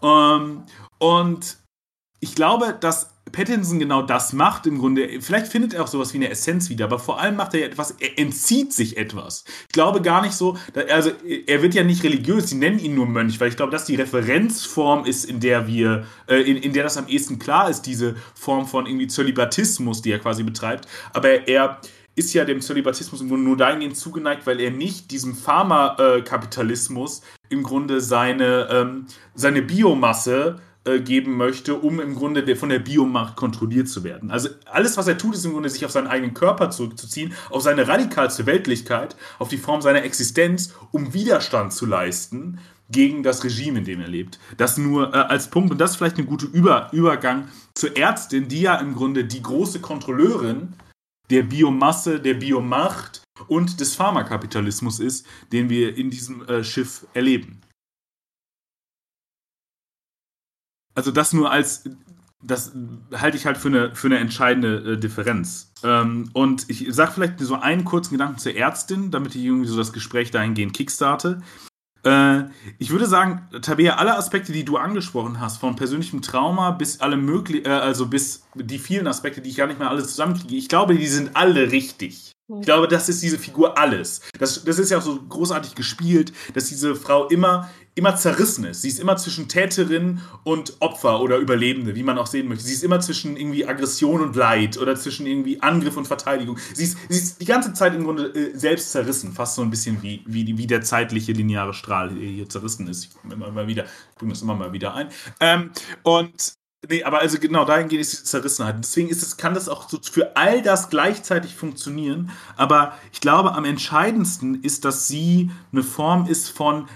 Ähm, und ich glaube, dass Pattinson genau das macht im Grunde. Vielleicht findet er auch so was wie 'ne Essenz wieder, aber vor allem macht er ja etwas er entzieht sich etwas. Ich glaube gar nicht so also, er wird ja nicht religiös, sie nennen ihn nur Mönch, weil ich glaube, dass die Referenzform ist, in der wir äh, in in der das am ehesten klar ist, diese Form von irgendwie Zölibatismus, die er quasi betreibt. Aber er ist ja dem Zölibatismus im Grunde nur dahingehend zugeneigt, weil er nicht diesem Pharma äh, Kapitalismus im Grunde seine, ähm seine Biomasse, äh, geben möchte, um im Grunde von der Biomacht kontrolliert zu werden. Also alles, was er tut, ist im Grunde sich auf seinen eigenen Körper zurückzuziehen, auf seine radikalste Weltlichkeit, auf die Form seiner Existenz, um Widerstand zu leisten gegen das Regime, in dem er lebt. Das nur äh, als Punkt und das ist vielleicht ein guter Über Übergang zur Ärztin, die ja im Grunde die große Kontrolleurin der Biomasse, der Biomacht und des Pharmakapitalismus ist, den wir in diesem äh, Schiff erleben. Also das nur als, das halte ich halt für eine, für eine entscheidende äh, Differenz. Ähm, und ich sage vielleicht so einen kurzen Gedanken zur Ärztin, damit ich irgendwie so das Gespräch dahingehend kickstarte. Äh, ich würde sagen, Tabea, alle Aspekte, die du angesprochen hast, von persönlichem Trauma bis alle möglichen, äh, also bis die vielen Aspekte, die ich gar nicht mehr alle zusammenkriege, ich glaube, die sind alle richtig. Ich glaube, das ist diese Figur alles. Das, das ist ja auch so großartig gespielt, dass diese Frau immer, immer zerrissen ist. Sie ist immer zwischen Täterin und Opfer oder Überlebende, wie man auch sehen möchte. Sie ist immer zwischen irgendwie Aggression und Leid oder zwischen irgendwie Angriff und Verteidigung. Sie ist, sie ist die ganze Zeit im Grunde äh, selbst zerrissen, fast so ein bisschen wie, wie, wie der zeitliche lineare Strahl hier zerrissen ist. Ich ich bringe das immer mal wieder ein. Ähm, und Nee, aber also genau dahingehend ist diese Zerrissenheit. Deswegen ist es, kann das auch so für all das gleichzeitig funktionieren. Aber ich glaube, am entscheidendsten ist, dass sie eine Form ist von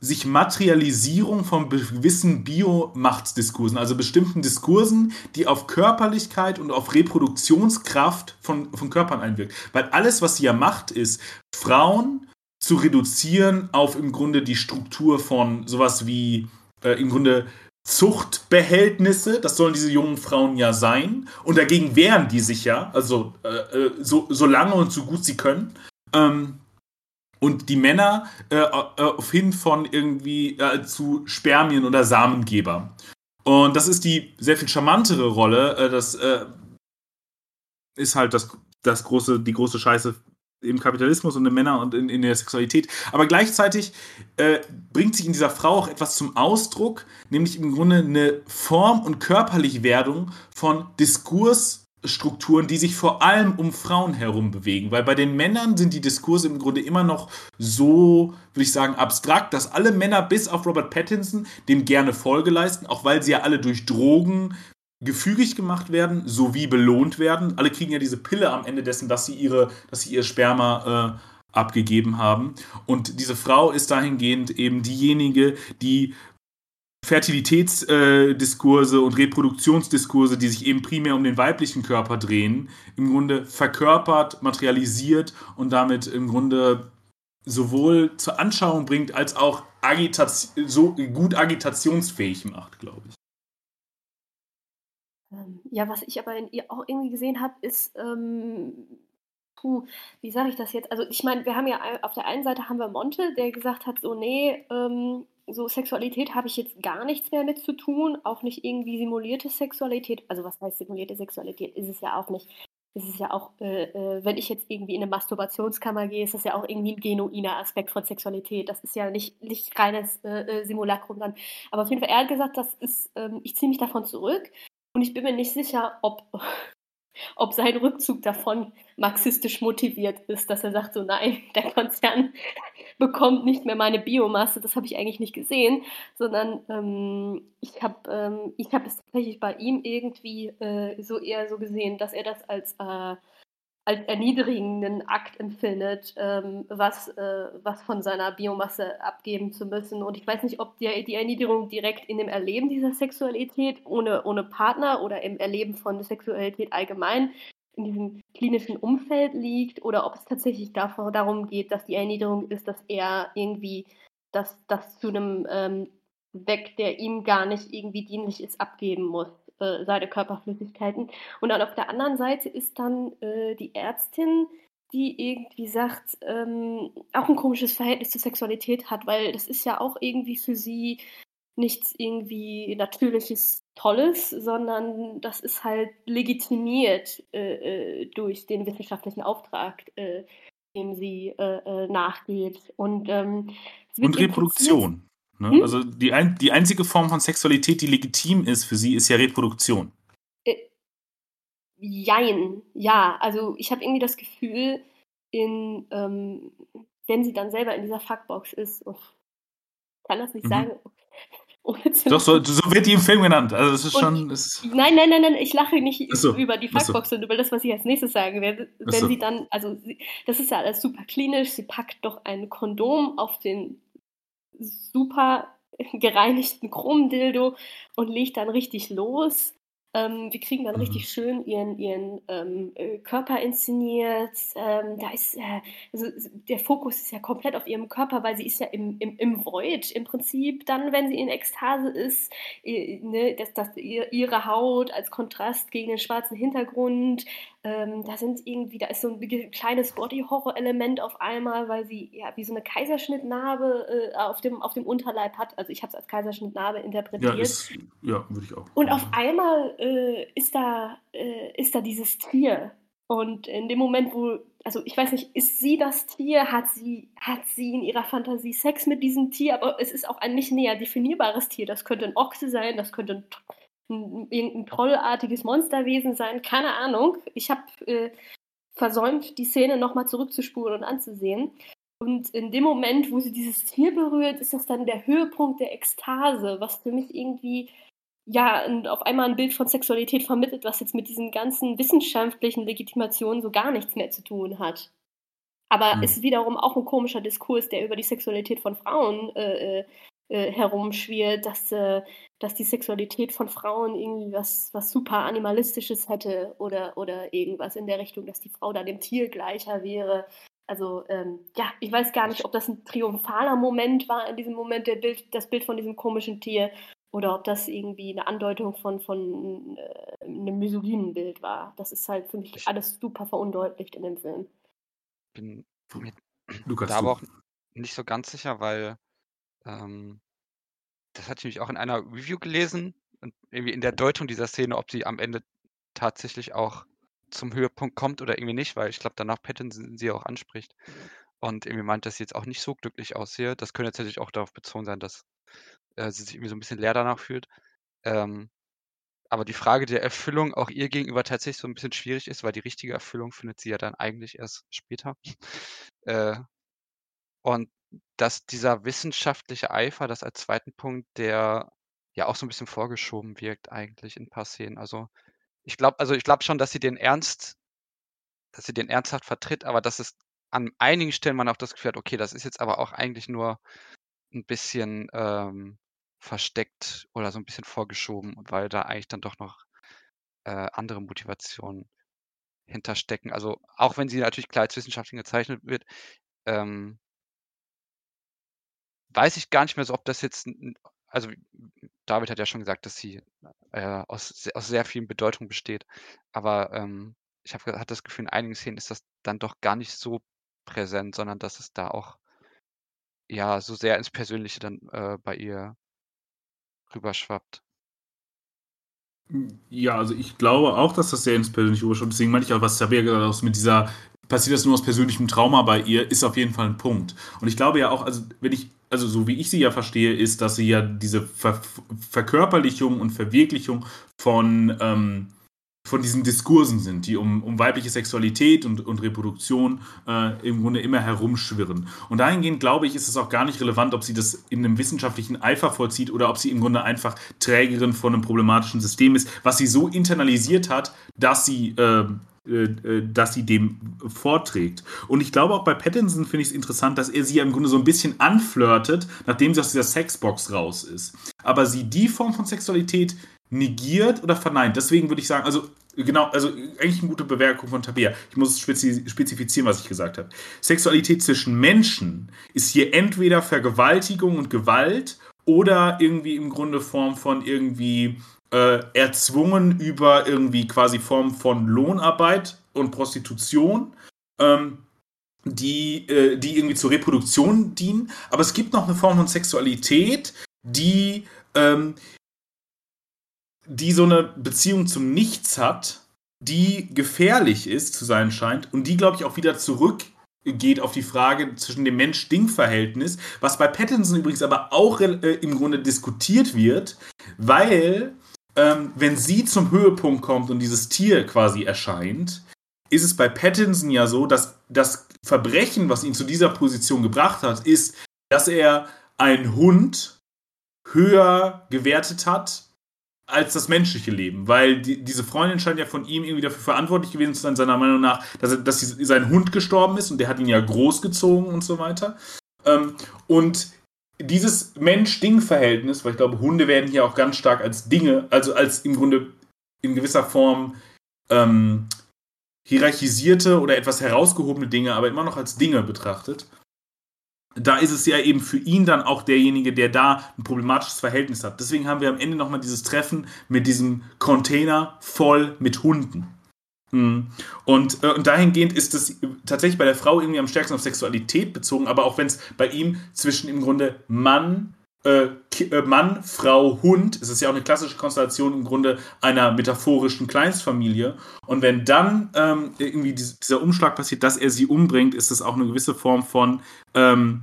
sich Materialisierung von gewissen Biomachtsdiskursen, also bestimmten Diskursen, die auf Körperlichkeit und auf Reproduktionskraft von, von Körpern einwirkt. Weil alles, was sie ja macht, ist, Frauen zu reduzieren auf im Grunde die Struktur von sowas wie äh, im Grunde Zuchtbehältnisse, das sollen diese jungen Frauen ja sein. Und dagegen wehren die sich ja, also äh, äh so, so lange und so gut sie können. Ähm, und die Männer äh, äh, hin von irgendwie äh, zu Spermien oder Samengeber. Und das ist die sehr viel charmantere Rolle. Äh, das ist halt das, das große, die große Scheiße im Kapitalismus und in Männer und in, in der Sexualität. Aber gleichzeitig äh, bringt sich in dieser Frau auch etwas zum Ausdruck, nämlich im Grunde eine Form- und Körperlichwerdung von Diskursstrukturen, die sich vor allem um Frauen herum bewegen. Weil bei den Männern sind die Diskurse im Grunde immer noch so, würde ich sagen, abstrakt, dass alle Männer bis auf Robert Pattinson dem gerne Folge leisten, auch weil sie ja alle durch Drogen gefügig gemacht werden sowie belohnt werden. Alle kriegen ja diese Pille am Ende dessen, dass sie ihre, dass sie ihr Sperma äh, abgegeben haben. Und diese Frau ist dahingehend eben diejenige, die Fertilitätsdiskurse äh, und Reproduktionsdiskurse, die sich eben primär um den weiblichen Körper drehen, im Grunde verkörpert, materialisiert und damit im Grunde sowohl zur Anschauung bringt, als auch Agitation, so gut agitationsfähig macht, glaube ich. Ähm, ja, was ich aber in ihr auch irgendwie gesehen habe, ist, ähm, puh, wie sage ich das jetzt? Also ich meine, wir haben ja auf der einen Seite haben wir Monte, der gesagt hat, so nee, ähm, so Sexualität habe ich jetzt gar nichts mehr mit zu tun, auch nicht irgendwie simulierte Sexualität. Also was heißt simulierte Sexualität? Ist es ja auch nicht. Es ist ja auch, äh, äh, wenn ich jetzt irgendwie in eine Masturbationskammer gehe, ist das ja auch irgendwie ein genuiner Aspekt von Sexualität. Das ist ja nicht, nicht reines äh, äh Simulacrum dann. Aber auf jeden Fall, er hat gesagt, das ist, ähm, ich ziehe mich davon zurück. Und ich bin mir nicht sicher, ob, ob sein Rückzug davon marxistisch motiviert ist, dass er sagt, so nein, der Konzern bekommt nicht mehr meine Biomasse, das habe ich eigentlich nicht gesehen, sondern ähm, ich habe ähm, hab es tatsächlich bei ihm irgendwie äh, so eher so gesehen, dass er das als äh, als erniedrigenden Akt empfindet, ähm, was, äh, was von seiner Biomasse abgeben zu müssen. Und ich weiß nicht, ob die, die Erniedrigung direkt in dem Erleben dieser Sexualität ohne, ohne Partner oder im Erleben von Sexualität allgemein in diesem klinischen Umfeld liegt oder ob es tatsächlich davor, darum geht, dass die Erniedrigung ist, dass er irgendwie das, das zu einem ähm, Weg, der ihm gar nicht irgendwie dienlich ist, abgeben muss äh, seine Körperflüssigkeiten. Und dann auf der anderen Seite ist dann äh, die Ärztin, die irgendwie sagt, ähm, auch ein komisches Verhältnis zur Sexualität hat, weil das ist ja auch irgendwie für sie nichts irgendwie natürliches Tolles, sondern das ist halt legitimiert äh, äh durch den wissenschaftlichen Auftrag, äh, dem sie äh, nachgeht. Und, ähm, und Reproduktion. Ne? Hm? Also die, ein, die einzige Form von Sexualität, die legitim ist für sie, ist ja Reproduktion. Äh, jein, ja. Also ich habe irgendwie das Gefühl, in, ähm, wenn sie dann selber in dieser Fuckbox ist, oh, kann das nicht mhm. sagen, Doch, so, so wird die im Film genannt. Also es ist Und- schon. Es, Nein, nein, nein, nein, ich lache nicht so, über die ach so. Fuckbox und über das, was ich als nächstes sagen werde. Wenn sie dann, also das ist ja alles super klinisch, sie packt doch ein Kondom auf den super gereinigten Chromdildo und legt dann richtig los. Ähm, wir kriegen dann Mhm. richtig schön ihren, ihren ähm, äh, Körper inszeniert. Ähm, da ist, äh, also der Fokus ist ja komplett auf ihrem Körper, weil sie ist ja im, im, im Void im Prinzip dann, wenn sie in Ekstase ist äh, ne, dass, dass ihr, ihre Haut als Kontrast gegen den schwarzen Hintergrund, ähm, da sind irgendwie, da ist so ein kleines Body-Horror-Element auf einmal, weil sie ja wie so eine Kaiserschnittnarbe äh, auf, dem, auf dem Unterleib hat. Also ich habe es als Kaiserschnittnarbe ja, interpretiert. ist, ja, würde ich auch. Und auf einmal äh, ist, da, äh, ist da dieses Tier. Und in dem Moment, wo, also ich weiß nicht, ist sie das Tier? Hat sie, hat sie in ihrer Fantasie Sex mit diesem Tier? Aber es ist auch ein nicht näher definierbares Tier. Das könnte ein Ochse sein, das könnte ein, ein, irgendein trollartiges Monsterwesen sein, keine Ahnung. Ich habe äh, versäumt, die Szene nochmal zurückzuspulen und anzusehen. Und in dem Moment, wo sie dieses Tier berührt, ist das dann der Höhepunkt der Ekstase, was für mich irgendwie ja ein- auf einmal ein Bild von Sexualität vermittelt, was jetzt mit diesen ganzen wissenschaftlichen Legitimationen so gar nichts mehr zu tun hat. Aber Hm. ist wiederum auch ein komischer Diskurs, der über die Sexualität von Frauen äh, äh, herumschwirrt, dass, äh, dass die Sexualität von Frauen irgendwie was, was super Animalistisches hätte oder, oder irgendwas in der Richtung, dass die Frau da dem Tier gleicher wäre. Also ähm, ja, ich weiß gar nicht, ob das ein triumphaler Moment war in diesem Moment, der Bild, das Bild von diesem komischen Tier, oder ob das irgendwie eine Andeutung von, von äh, einem misogynen Bild war. Das ist halt für mich Ich- alles super verundeutlicht in dem Film. bin mir Lukas, da aber auch nicht so ganz sicher, weil ähm, das hatte ich nämlich auch in einer Review gelesen und irgendwie in der Deutung dieser Szene, ob sie am Ende tatsächlich auch zum Höhepunkt kommt oder irgendwie nicht, weil ich glaube, danach Pattinson sie auch anspricht und irgendwie meint, dass sie jetzt auch nicht so glücklich aussehe. Das könnte tatsächlich auch darauf bezogen sein, dass äh, sie sich irgendwie so ein bisschen leer danach fühlt. Ähm, aber die Frage der Erfüllung auch ihr gegenüber tatsächlich so ein bisschen schwierig ist, weil die richtige Erfüllung findet sie ja dann eigentlich erst später. Äh, und dass dieser wissenschaftliche Eifer, das als zweiten Punkt, der ja auch so ein bisschen vorgeschoben wirkt eigentlich in ein paar Szenen. Also ich glaube, also ich glaube schon, dass sie den Ernst, dass sie den ernsthaft vertritt, aber dass es an einigen Stellen man auch das Gefühl hat, okay, das ist jetzt aber auch eigentlich nur ein bisschen ähm, versteckt oder so ein bisschen vorgeschoben, weil da eigentlich dann doch noch äh, andere Motivationen hinterstecken. Also auch wenn sie natürlich klar als Wissenschaftlerin gezeichnet wird, ähm, weiß ich gar nicht mehr so, ob das jetzt, also David hat ja schon gesagt, dass sie äh, aus, aus sehr vielen Bedeutungen besteht, aber ähm, ich habe hatte das Gefühl, in einigen Szenen ist das dann doch gar nicht so präsent, sondern dass es da auch ja so sehr ins Persönliche dann äh, bei ihr rüberschwappt. Ja, also ich glaube auch, dass das sehr ins Persönliche überschaut. Deswegen meinte ich auch, was Tabea gesagt hat, mit dieser, passiert das nur aus persönlichem Trauma bei ihr, ist auf jeden Fall ein Punkt. Und ich glaube ja auch, also wenn ich, also so wie ich sie ja verstehe, ist, dass sie ja diese Ver Verkörperlichung und Verwirklichung von, ähm, von diesen Diskursen sind, die um, um weibliche Sexualität und, und Reproduktion äh, im Grunde immer herumschwirren. Und dahingehend glaube ich, ist es auch gar nicht relevant, ob sie das in einem wissenschaftlichen Eifer vollzieht oder ob sie im Grunde einfach Trägerin von einem problematischen System ist, was sie so internalisiert hat, dass sie, äh, dass sie dem vorträgt. Und ich glaube auch bei Pattinson finde ich es interessant, dass er sie ja im Grunde so ein bisschen anflirtet, nachdem sie aus dieser Sexbox raus ist. Aber sie die Form von Sexualität negiert oder verneint. Deswegen würde ich sagen, also genau, also eigentlich eine gute Bewertung von Tabea. Ich muss spezifizieren, was ich gesagt habe. Sexualität zwischen Menschen ist hier entweder Vergewaltigung und Gewalt oder irgendwie im Grunde Form von irgendwie äh, erzwungen über irgendwie quasi Form von Lohnarbeit und Prostitution. Ähm, die, äh, die irgendwie zur Reproduktion dienen. Aber es gibt noch eine Form von Sexualität, die ähm, die so eine Beziehung zum Nichts hat, die gefährlich ist, zu sein scheint, und die, glaube ich, auch wieder zurückgeht auf die Frage zwischen dem Mensch-Ding-Verhältnis, was bei Pattinson übrigens aber auch äh, im Grunde diskutiert wird, weil, ähm, wenn sie zum Höhepunkt kommt und dieses Tier quasi erscheint, ist es bei Pattinson ja so, dass das Verbrechen, was ihn zu dieser Position gebracht hat, ist, dass er einen Hund höher gewertet hat als das menschliche Leben, weil die, diese Freundin scheint ja von ihm irgendwie dafür verantwortlich gewesen zu sein, seiner Meinung nach, dass, er, dass sein Hund gestorben ist und der hat ihn ja großgezogen und so weiter. Ähm, und dieses Mensch-Ding-Verhältnis, weil ich glaube, Hunde werden hier auch ganz stark als Dinge, also als im Grunde in gewisser Form ähm, hierarchisierte oder etwas herausgehobene Dinge, aber immer noch als Dinge betrachtet. Da ist es ja eben für ihn dann auch derjenige, der da ein problematisches Verhältnis hat. Deswegen haben wir am Ende nochmal dieses Treffen mit diesem Container voll mit Hunden. Hm. Und, äh, und dahingehend ist es tatsächlich bei der Frau irgendwie am stärksten auf Sexualität bezogen, aber auch wenn es bei ihm zwischen im Grunde Mann, äh, äh, Mann, Frau, Hund, es ist ja auch eine klassische Konstellation im Grunde einer metaphorischen Kleinstfamilie. Und wenn dann ähm, irgendwie dieser Umschlag passiert, dass er sie umbringt, ist das auch eine gewisse Form von, ähm,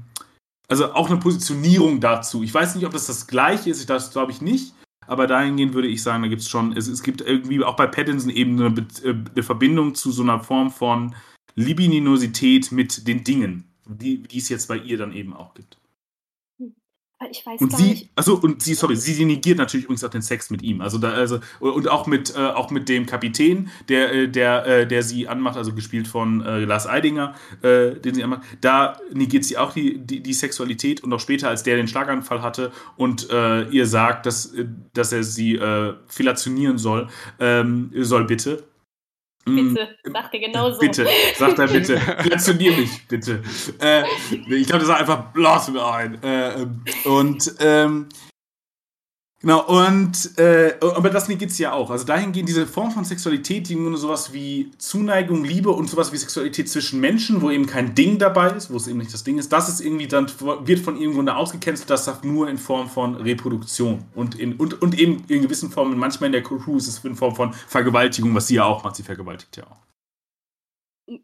also auch eine Positionierung dazu. Ich weiß nicht, ob das das gleiche ist, das glaube ich nicht. Aber dahingehend würde ich sagen, da gibt es schon, es, gibt irgendwie auch bei Pattinson eben eine, äh, eine Verbindung zu so einer Form von Libidinosität mit den Dingen, die, die es jetzt bei ihr dann eben auch gibt. Ich weiß und gar sie, nicht. also und sie, sorry, sie negiert natürlich übrigens auch den Sex mit ihm. Also da, also und auch mit äh, auch mit dem Kapitän, der äh, der äh, der sie anmacht, also gespielt von äh, Lars Eidinger, äh, den sie anmacht. Da negiert sie auch die, die, die Sexualität und auch später, als der den Schlaganfall hatte und ihr sagt, dass dass er sie äh, filationieren soll, ähm, soll bitte. Bitte, sagt er genauso. Bitte, sagt er bitte. Relationier mich, bitte. Äh, ich glaube, das sagt einfach, mir ein. Äh, und, ähm, genau, und, äh, aber das geht es ja auch. Also dahingehend diese Form von Sexualität, die nur sowas wie Zuneigung, Liebe und sowas wie Sexualität zwischen Menschen, wo eben kein Ding dabei ist, wo es eben nicht das Ding ist, das ist irgendwie dann, wird von irgendwo ausgecancelt, das sagt nur in Form von Reproduktion. Und, in, und, und eben in gewissen Formen, manchmal in der Crew ist es in Form von Vergewaltigung, was sie ja auch macht, sie vergewaltigt ja auch.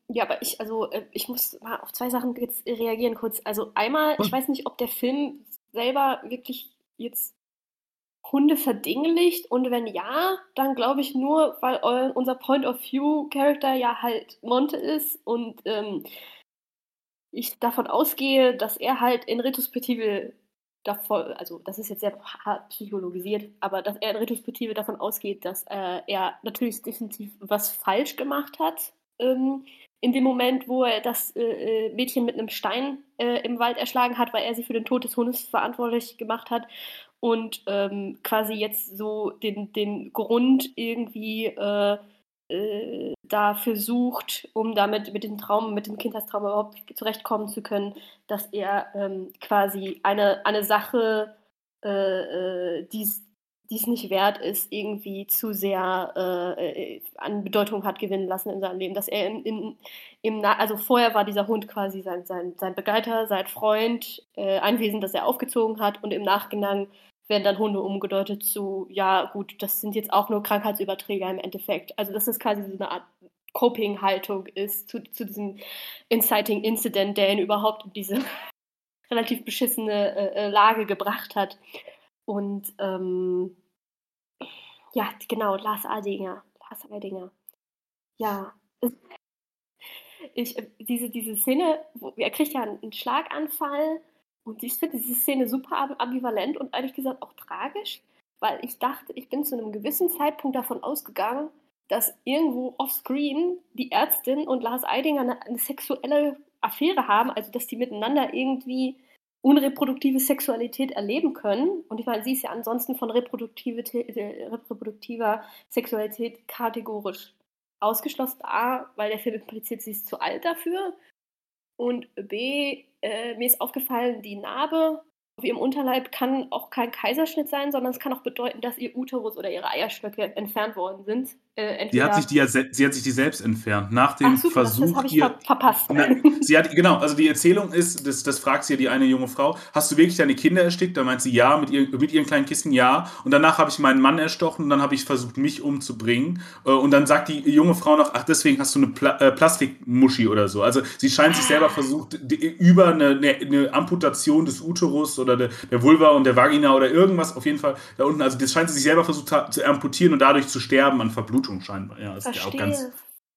Ja, aber ich, also, äh, ich muss mal auf zwei Sachen jetzt reagieren kurz. Also einmal, ich weiß nicht, ob der Film selber wirklich jetzt Hunde verdinglicht und wenn ja, dann glaube ich nur, weil eu- unser Point of View Character ja halt Monte ist und ähm, ich davon ausgehe, dass er halt in Retrospektive davon, also das ist jetzt sehr hart psychologisiert, aber dass er in Retrospektive davon ausgeht, dass äh, er natürlich definitiv was falsch gemacht hat. Ähm, in dem Moment, wo er das äh, äh, Mädchen mit einem Stein äh, im Wald erschlagen hat, weil er sie für den Tod des Hundes verantwortlich gemacht hat und ähm, quasi jetzt so den, den Grund irgendwie äh, äh, dafür sucht, um damit mit dem Traum, mit dem Kindheitstraum überhaupt zurechtkommen zu können, dass er ähm, quasi eine, eine Sache, äh, äh, die es nicht wert ist, irgendwie zu sehr äh, äh, an Bedeutung hat gewinnen lassen in seinem Leben. Dass er in, in, im also vorher war dieser Hund quasi sein, sein, sein Begleiter, sein Freund, äh, ein Wesen, das er aufgezogen hat und im Nachgang werden dann Hunde umgedeutet zu, ja gut, das sind jetzt auch nur Krankheitsüberträger im Endeffekt. Also dass es quasi so eine Art Coping-Haltung ist zu, zu diesem Inciting Incident, der ihn überhaupt in diese relativ beschissene äh, Lage gebracht hat. Und ähm, ja, genau, Lars Adinger. Lars Adinger. Ja. Ich, diese, diese Szene, wo, er kriegt ja einen Schlaganfall und ich finde diese Szene super ambivalent und ehrlich gesagt auch tragisch, weil ich dachte, ich bin zu einem gewissen Zeitpunkt davon ausgegangen, dass irgendwo offscreen die Ärztin und Lars Eidinger eine, eine sexuelle Affäre haben, also dass die miteinander irgendwie unreproduktive Sexualität erleben können. Und ich meine, sie ist ja ansonsten von reproduktive, reproduktiver Sexualität kategorisch ausgeschlossen. A, weil der Film impliziert, sie ist zu alt dafür. Und B, äh, mir ist aufgefallen, die Narbe auf ihrem Unterleib kann auch kein Kaiserschnitt sein, sondern es kann auch bedeuten, dass ihr Uterus oder ihre Eierstöcke entfernt worden sind. Äh, sie, hat sich die, sie hat sich die selbst entfernt. Nach dem Ach, super, Versuch. Das, das ich ihr, verpasst. Na, sie hat, genau, also die Erzählung ist, das, das fragt sie ja die eine junge Frau: Hast du wirklich deine Kinder erstickt? Da meint sie ja, mit, ihr, mit ihren kleinen Kisten ja. Und danach habe ich meinen Mann erstochen und dann habe ich versucht, mich umzubringen. Äh, und dann sagt die junge Frau noch: Ach, deswegen hast du eine Pla äh, Plastikmuschi oder so. Also sie scheint sich selber versucht, die, über eine, eine, eine, Amputation des Uterus oder der, der Vulva und der Vagina oder irgendwas auf jeden Fall da unten. Also das scheint sie sich selber versucht zu amputieren und dadurch zu sterben an Verblutung scheinbar. Ja, ist Verstehe. ja auch ganz.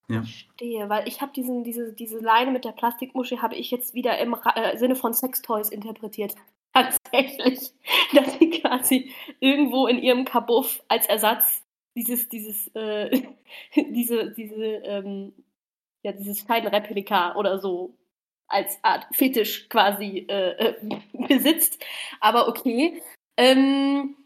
Ja. Verstehe, weil ich habe diese, diese Leine mit der Plastikmuschel habe ich jetzt wieder im äh, Sinne von Sextoys interpretiert. tatsächlich, dass sie quasi irgendwo in ihrem Kabuff als Ersatz dieses, dieses, äh, diese, diese, ähm, ja, dieses Scheidenreplika oder so als Art Fetisch quasi äh, äh, besitzt. Aber okay. Ähm,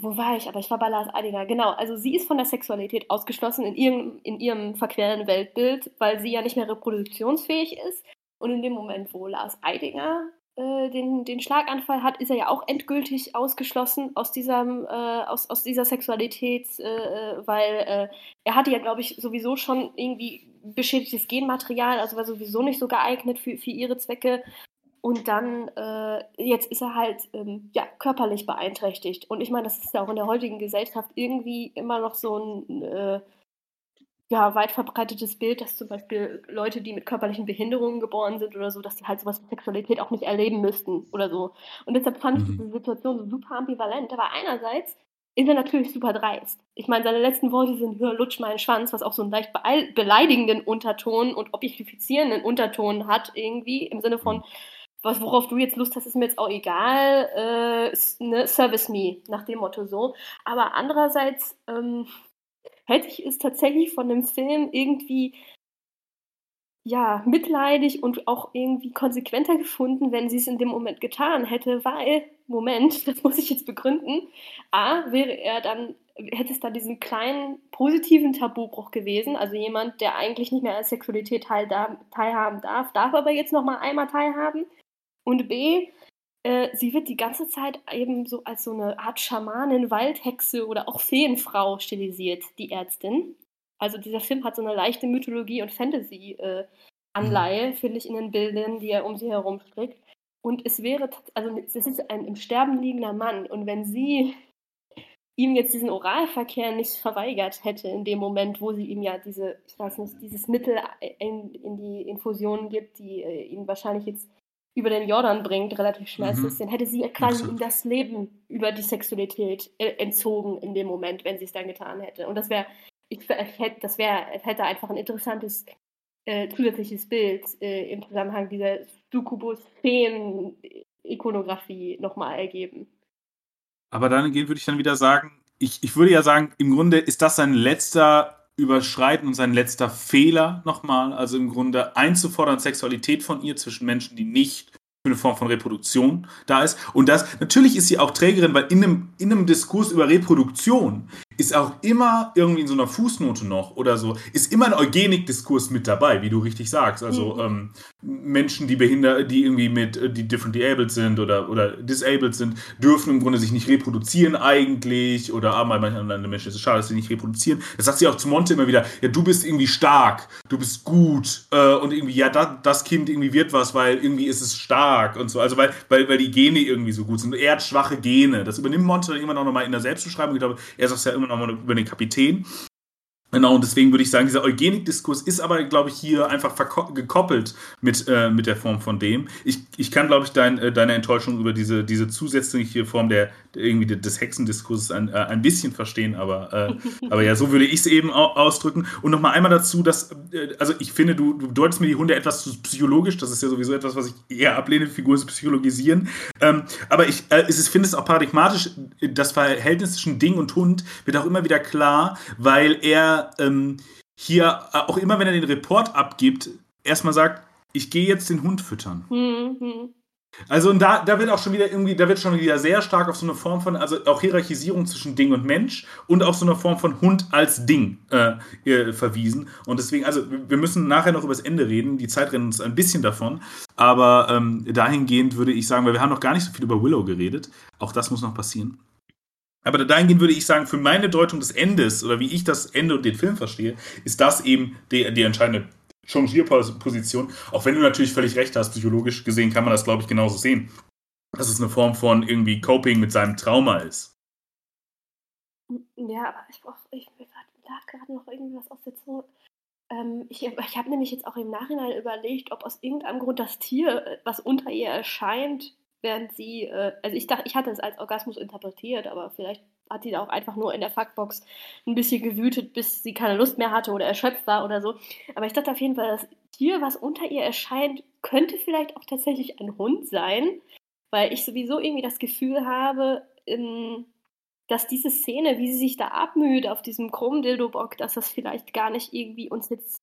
wo war ich? Aber ich war bei Lars Eidinger. Genau, also sie ist von der Sexualität ausgeschlossen in ihrem, in ihrem verqueren Weltbild, weil sie ja nicht mehr reproduktionsfähig ist. Und in dem Moment, wo Lars Eidinger äh, den, den Schlaganfall hat, ist er ja auch endgültig ausgeschlossen aus, diesem, äh, aus, aus dieser Sexualität, äh, äh weil äh, er hatte ja, glaube ich, sowieso schon irgendwie beschädigtes Genmaterial, also war sowieso nicht so geeignet für, für ihre Zwecke. Und dann, äh, jetzt ist er halt ähm, ja, körperlich beeinträchtigt. Und ich meine, das ist ja auch in der heutigen Gesellschaft irgendwie immer noch so ein ja, weit verbreitetes Bild, dass zum Beispiel Leute, die mit körperlichen Behinderungen geboren sind oder so, dass die halt sowas wie Sexualität auch nicht erleben müssten oder so. Und deshalb fand ich Mhm. diese Situation so super ambivalent. Aber einerseits ist er natürlich super dreist. Ich meine, seine letzten Worte sind, hör, lutsch meinen Schwanz, was auch so einen leicht beleidigenden Unterton und objektifizierenden Unterton hat irgendwie, im Sinne von, was, worauf du jetzt Lust hast, ist mir jetzt auch egal, äh, ne, service me, nach dem Motto so. Aber andererseits, ähm, hätte ich es tatsächlich von dem Film irgendwie ja, mitleidig und auch irgendwie konsequenter gefunden, wenn sie es in dem Moment getan hätte, weil, Moment, das muss ich jetzt begründen, A, wäre er dann, hätte es da diesen kleinen positiven Tabubruch gewesen, also jemand, der eigentlich nicht mehr an Sexualität teil, teilhaben darf, darf aber jetzt nochmal einmal teilhaben. Und B, äh, sie wird die ganze Zeit eben so als so eine Art Schamanin, Waldhexe oder auch Feenfrau stilisiert, die Ärztin. Also dieser Film hat so eine leichte Mythologie- und Fantasy-Anleihe, finde ich, in den Bildern, die er um sie herum strickt. Und es wäre, also es ist ein im Sterben liegender Mann. Und wenn sie ihm jetzt diesen Oralverkehr nicht verweigert hätte, in dem Moment, wo sie ihm ja diese, ich weiß nicht, dieses Mittel in, in die Infusion gibt, die äh, ihn wahrscheinlich jetzt über den Jordan bringt, relativ schmerzlos, Mhm. dann hätte sie quasi ihm das Leben über die Sexualität äh, entzogen in dem Moment, wenn sie es dann getan hätte. Und das wäre, ich, hätte, das wäre, es hätte einfach ein interessantes äh, zusätzliches Bild äh, im Zusammenhang dieser Sukubus-Feen-Ikonografie nochmal ergeben. Aber dahingehend würde ich dann wieder sagen, ich, ich würde ja sagen, im Grunde ist das sein letzter Überschreiten und sein letzter Fehler nochmal. Also im Grunde einzufordern Sexualität von ihr zwischen Menschen, die nicht für eine Form von Reproduktion da ist. Und das, natürlich ist sie auch Trägerin, weil in einem, in einem Diskurs über Reproduktion ist auch immer irgendwie in so einer Fußnote noch oder so, ist immer ein Eugenik-Diskurs mit dabei, wie du richtig sagst. Also Mhm. ähm, Menschen, die behindert, die irgendwie mit, äh, die differently abled sind oder, oder disabled sind, dürfen im Grunde sich nicht reproduzieren eigentlich oder aber bei manchen anderen Menschen ist es schade, dass sie nicht reproduzieren. Das sagt sie auch zu Monte immer wieder, ja, du bist irgendwie stark, du bist gut äh, und irgendwie, ja, da, das Kind irgendwie wird was, weil irgendwie ist es stark und so, also weil, weil, weil die Gene irgendwie so gut sind. Er hat schwache Gene, das übernimmt Monte dann immer noch mal in der Selbstbeschreibung, ich glaube, er sagt ja immer noch mal über den Kapitän. Genau, und deswegen würde ich sagen, dieser Eugenik-Diskurs ist aber, glaube ich, hier einfach gekoppelt mit, äh, mit der Form von dem. Ich, ich kann, glaube ich, dein, äh, deine Enttäuschung über diese, diese zusätzliche Form der, irgendwie de- des Hexendiskurses ein, äh, ein bisschen verstehen, aber, äh, aber ja, so würde ich es eben au ausdrücken. Und nochmal einmal dazu, dass, äh, also ich finde, du, du deutest mir die Hunde etwas zu psychologisch, das ist ja sowieso etwas, was ich eher ablehne, Figuren zu psychologisieren. Ähm, aber ich äh, es finde es auch paradigmatisch, das Verhältnis zwischen Ding und Hund wird auch immer wieder klar, weil er ähm, hier äh, auch immer, wenn er den Report abgibt, erstmal sagt, ich gehe jetzt den Hund füttern. Hm, hm. Also und da, da wird auch schon wieder irgendwie, da wird schon wieder sehr stark auf so eine Form von, also auch Hierarchisierung zwischen Ding und Mensch und auch so eine Form von Hund als Ding äh, äh, verwiesen. Und deswegen, also wir müssen nachher noch über das Ende reden, die Zeit rennt uns ein bisschen davon, aber ähm, dahingehend würde ich sagen, weil wir haben noch gar nicht so viel über Willow geredet, auch das muss noch passieren. Aber dahingehend würde ich sagen, für meine Deutung des Endes oder wie ich das Ende und den Film verstehe, ist das eben die, die entscheidende Changierposition. Auch wenn du natürlich völlig recht hast, psychologisch gesehen kann man das, glaube ich, genauso sehen. Dass es eine Form von irgendwie Coping mit seinem Trauma ist. Ja, aber ich brauche, ich lag gerade noch irgendwas aus der Zunge. Ähm, ich ich habe nämlich jetzt auch im Nachhinein überlegt, ob aus irgendeinem Grund das Tier, was unter ihr erscheint, während sie, äh, also ich dachte, ich hatte es als Orgasmus interpretiert, aber vielleicht hat die da auch einfach nur in der Fuckbox ein bisschen gewütet, bis sie keine Lust mehr hatte oder erschöpft war oder so. Aber ich dachte auf jeden Fall, das Tier, was unter ihr erscheint, könnte vielleicht auch tatsächlich ein Hund sein. weil ich sowieso irgendwie das Gefühl habe, in, dass diese Szene, wie sie sich da abmüht auf diesem Chrom-Dildo-Bock, dass das vielleicht gar nicht irgendwie uns jetzt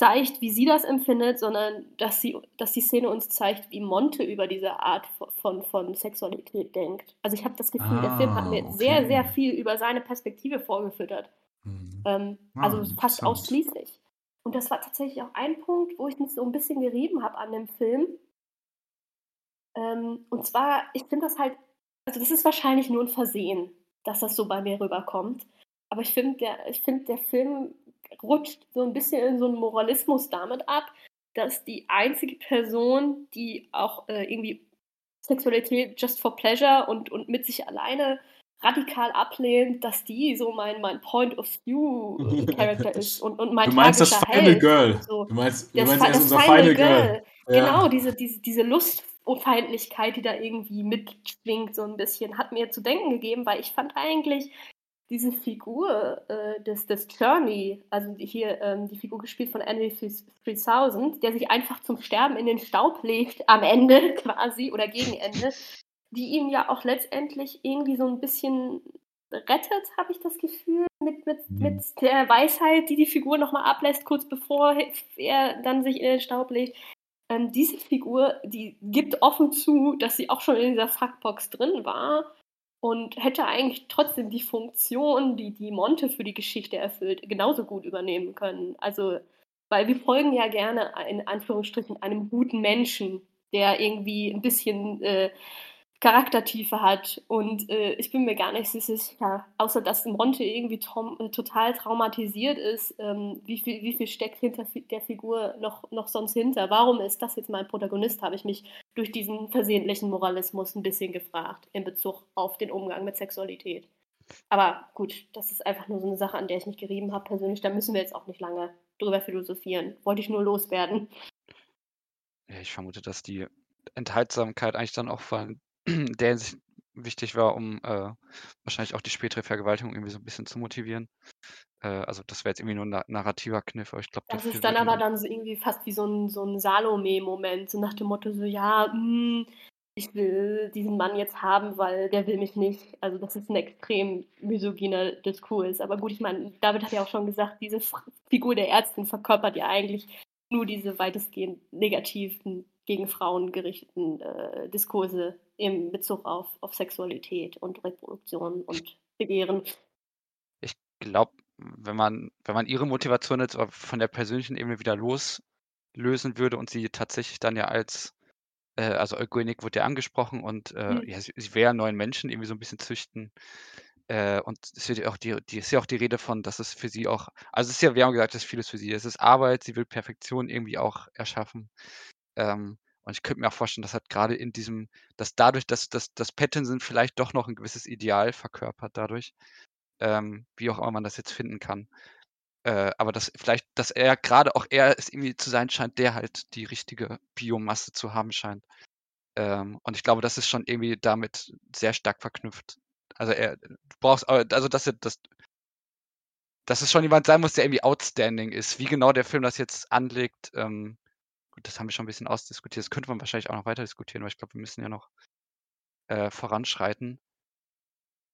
zeigt, wie sie das empfindet, sondern dass, sie, dass die Szene uns zeigt, wie Monte über diese Art von, von Sexualität denkt. Also ich habe das Gefühl, ah, der Film hat mir ah, okay. sehr, sehr viel über seine Perspektive vorgefüttert. Mhm. Ähm, ah, also fast ausschließlich. Und das war tatsächlich auch ein Punkt, wo ich mich so ein bisschen gerieben habe an dem Film. Ähm, und zwar, ich finde das halt, also das ist wahrscheinlich nur ein Versehen, dass das so bei mir rüberkommt. Aber ich finde, der, find, der Film rutscht so ein bisschen in so einen Moralismus damit ab, dass die einzige Person, die auch äh, irgendwie Sexualität just for pleasure und, und mit sich alleine radikal ablehnt, dass die so mein, mein Point of View Character ist und, und mein Du meinst das Final Held. Girl. So. Du meinst, du das, meinst das unser Final, Final Girl. Girl. Ja. Genau, diese, diese, diese Lustfeindlichkeit, die da irgendwie mitschwingt, so ein bisschen, hat mir zu denken gegeben, weil ich fand eigentlich, diese Figur äh, des, des Journey, also hier ähm, die Figur gespielt von Henry 3000, der sich einfach zum Sterben in den Staub legt am Ende quasi oder gegen Ende, die ihn ja auch letztendlich irgendwie so ein bisschen rettet, habe ich das Gefühl, mit, mit, mhm. mit der Weisheit, die die Figur nochmal ablässt, kurz bevor er dann sich in den Staub legt. Ähm, diese Figur, die gibt offen zu, dass sie auch schon in dieser Fuckbox drin war und hätte eigentlich trotzdem die Funktion, die die Monte für die Geschichte erfüllt, genauso gut übernehmen können. Also, weil wir folgen ja gerne in Anführungsstrichen einem guten Menschen, der irgendwie ein bisschen äh, Charaktertiefe hat. Und äh, ich bin mir gar nicht so sicher, außer dass Monte irgendwie äh, total traumatisiert ist, ähm, wie, viel, wie viel steckt hinter der Figur noch, noch sonst hinter? Warum ist das jetzt mein Protagonist, habe ich mich durch diesen versehentlichen Moralismus ein bisschen gefragt in Bezug auf den Umgang mit Sexualität. Aber gut, das ist einfach nur so eine Sache, an der ich mich gerieben habe persönlich. Da müssen wir jetzt auch nicht lange drüber philosophieren. Wollte ich nur loswerden. Ja, ich vermute, dass die Enthaltsamkeit eigentlich dann auch vor der Hinsicht wichtig war, um äh, wahrscheinlich auch die spätere Vergewaltigung irgendwie so ein bisschen zu motivieren. Äh, also das wäre jetzt irgendwie nur ein narrativer Kniff, aber ich glaube, Das ist dann aber dann so irgendwie fast wie so ein, so ein Salome-Moment, so nach dem Motto so, ja, mh, hm, ich will diesen Mann jetzt haben, weil der will mich nicht. Also das ist ein extrem misogyner Diskurs. Aber gut, ich meine, David hat ja auch schon gesagt, diese Figur der Ärztin verkörpert ja eigentlich nur diese weitestgehend negativen gegen Frauen gerichteten äh, Diskurse im Bezug auf, auf Sexualität und Reproduktion und Begehren. Ich glaube, wenn man, wenn man ihre Motivation jetzt von der persönlichen Ebene wieder loslösen würde und sie tatsächlich dann ja als, äh, also Eugenik wurde ja angesprochen und äh, mhm. ja, sie, sie wäre neuen Menschen irgendwie so ein bisschen züchten. Äh, und es wird ja auch die, die ist ja auch die Rede von, dass es für sie auch, also es ist ja, wir haben gesagt, das ist vieles für sie. Es ist Arbeit, sie will Perfektion irgendwie auch erschaffen. Ähm, und ich könnte mir auch vorstellen, dass halt gerade in diesem, dass dadurch, dass, dass, dass Pattinson vielleicht doch noch ein gewisses Ideal verkörpert dadurch, ähm, wie auch immer man das jetzt finden kann. Äh, aber dass vielleicht, dass er gerade auch er es irgendwie zu sein scheint, der halt die richtige Biomasse zu haben scheint. Ähm, und ich glaube, das ist schon irgendwie damit sehr stark verknüpft. Also er, du brauchst, also dass er das, dass es schon jemand sein muss, der irgendwie outstanding ist. Wie genau der Film das jetzt anlegt, ähm, das haben wir schon ein bisschen ausdiskutiert. Das könnte man wahrscheinlich auch noch weiter diskutieren, aber ich glaube, wir müssen ja noch äh, voranschreiten.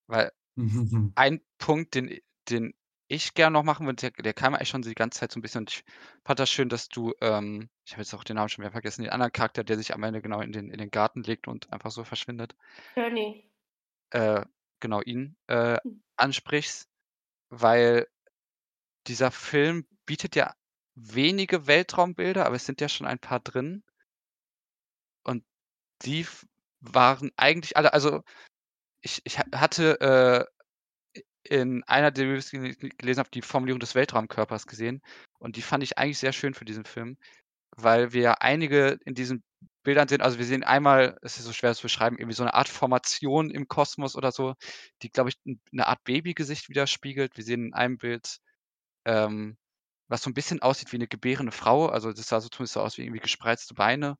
Weil ein Punkt, den, den ich gerne noch machen würde, der, der kam eigentlich schon die ganze Zeit so ein bisschen. Und ich fand das schön, dass du, ähm, ich habe jetzt auch den Namen schon wieder vergessen, den anderen Charakter, der sich am Ende genau in den, in den Garten legt und einfach so verschwindet. Journey. Äh, genau ihn äh, hm. ansprichst, weil dieser Film bietet ja wenige Weltraumbilder, aber es sind ja schon ein paar drin. Und die waren eigentlich alle, also ich, ich hatte äh, in einer der Reviews gelesen habe, die Formulierung des Weltraumkörpers gesehen. Und die fand ich eigentlich sehr schön für diesen Film, weil wir einige in diesen Bildern sehen. Also wir sehen einmal, es ist so schwer zu beschreiben, irgendwie so eine Art Formation im Kosmos oder so, die, glaube ich, eine Art Babygesicht widerspiegelt. Wir sehen in einem Bild ähm, was so ein bisschen aussieht wie eine gebärende Frau. Also das sah so zumindest so aus wie irgendwie gespreizte Beine.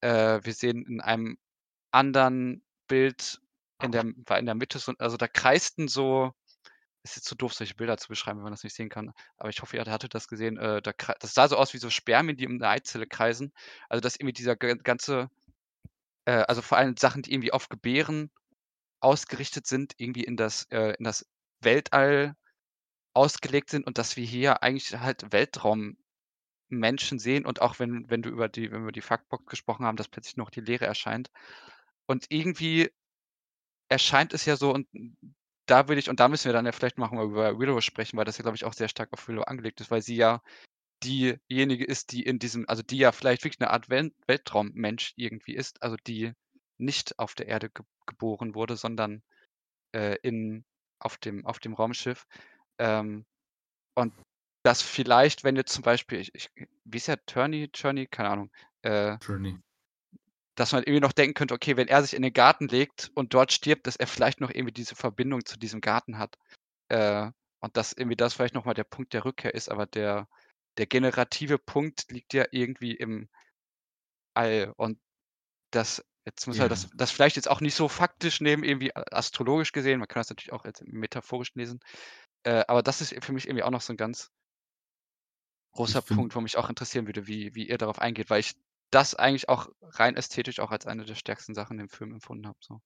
Äh, wir sehen in einem anderen Bild in der, war in der Mitte so, also da kreisten so, ist jetzt zu so doof, solche Bilder zu beschreiben, wenn man das nicht sehen kann. Aber ich hoffe, ihr hattet das gesehen. Äh, da, das sah so aus wie so Spermien, die um eine Eizelle kreisen. Also dass irgendwie dieser ganze äh, also vor allem Sachen, die irgendwie auf Gebären ausgerichtet sind, irgendwie in das, äh, in das Weltall ausgelegt sind und dass wir hier eigentlich halt Weltraummenschen sehen und auch wenn, wenn du über die, wenn wir die Fuckbox gesprochen haben, dass plötzlich noch die Leere erscheint. Und irgendwie erscheint es ja so, und da würde ich, und da müssen wir dann ja vielleicht mal über Willow sprechen, weil das ja, glaube ich, auch sehr stark auf Willow angelegt ist, weil sie ja diejenige ist, die in diesem, also die ja vielleicht wirklich eine Art Wel Weltraummensch irgendwie ist, also die nicht auf der Erde ge geboren wurde, sondern äh, in, auf, dem, auf dem Raumschiff. Ähm, und das vielleicht, wenn jetzt zum Beispiel, ich, ich, wie ist der Turney, Journey, keine Ahnung, äh, Journey. dass man irgendwie noch denken könnte, okay, wenn er sich in den Garten legt und dort stirbt, dass er vielleicht noch irgendwie diese Verbindung zu diesem Garten hat. Äh, und dass irgendwie das vielleicht nochmal der Punkt der Rückkehr ist, aber der, der generative Punkt liegt ja irgendwie im All. Und das, jetzt muss yeah. das, das vielleicht jetzt auch nicht so faktisch nehmen, irgendwie astrologisch gesehen, man kann das natürlich auch jetzt metaphorisch lesen. Äh, aber das ist für mich irgendwie auch noch so ein ganz großer Punkt, wo mich auch interessieren würde, wie, wie ihr darauf eingeht, weil ich das eigentlich auch rein ästhetisch auch als eine der stärksten Sachen im Film empfunden habe. So.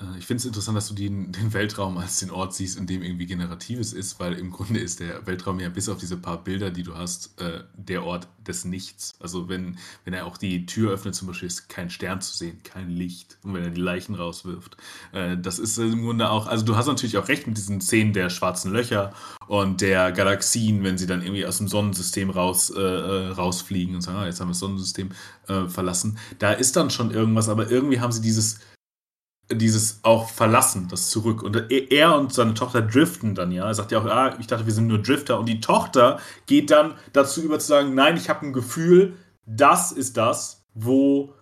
Äh, ich finde es interessant, dass du den, den, Weltraum als den Ort siehst, in dem irgendwie Generatives ist, weil im Grunde ist der Weltraum ja bis auf diese paar Bilder, die du hast, äh, der Ort des Nichts. Also wenn, wenn er auch die Tür öffnet, zum Beispiel ist kein Stern zu sehen, kein Licht. Und wenn er die Leichen rauswirft. Äh, das ist im Grunde auch, also du hast natürlich auch recht mit diesen Szenen der schwarzen Löcher und der Galaxien, wenn sie dann irgendwie aus dem Sonnensystem raus, äh, äh rausfliegen und sagen, ah, jetzt haben wir das Sonnensystem äh, verlassen. Da ist dann schon irgendwas, aber irgendwie haben sie dieses dieses auch verlassen, das zurück. Und er und seine Tochter driften dann, ja. Er sagt ja auch, ah, ich dachte, wir sind nur Drifter. Und die Tochter geht dann dazu über zu sagen, nein, ich habe ein Gefühl, das ist das, wo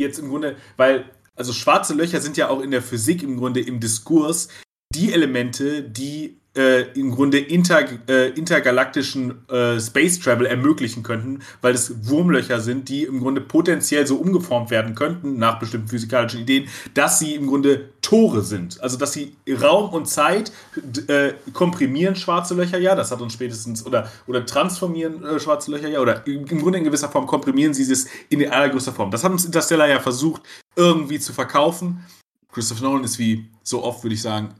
jetzt im Grunde, weil, also schwarze Löcher sind ja auch in der Physik im Grunde im Diskurs die Elemente, die äh, im Grunde inter, äh, intergalaktischen äh, Space Travel ermöglichen könnten, weil es Wurmlöcher sind, die im Grunde potenziell so umgeformt werden könnten, nach bestimmten physikalischen Ideen, dass sie im Grunde Tore sind. Also, dass sie Raum und Zeit äh, komprimieren schwarze Löcher, ja, das hat uns spätestens, oder, oder transformieren äh, schwarze Löcher, ja, oder im Grunde in gewisser Form komprimieren sie es in allergrößter Form. Das hat uns Interstellar ja versucht, irgendwie zu verkaufen. Christopher Nolan ist wie so oft, würde ich sagen,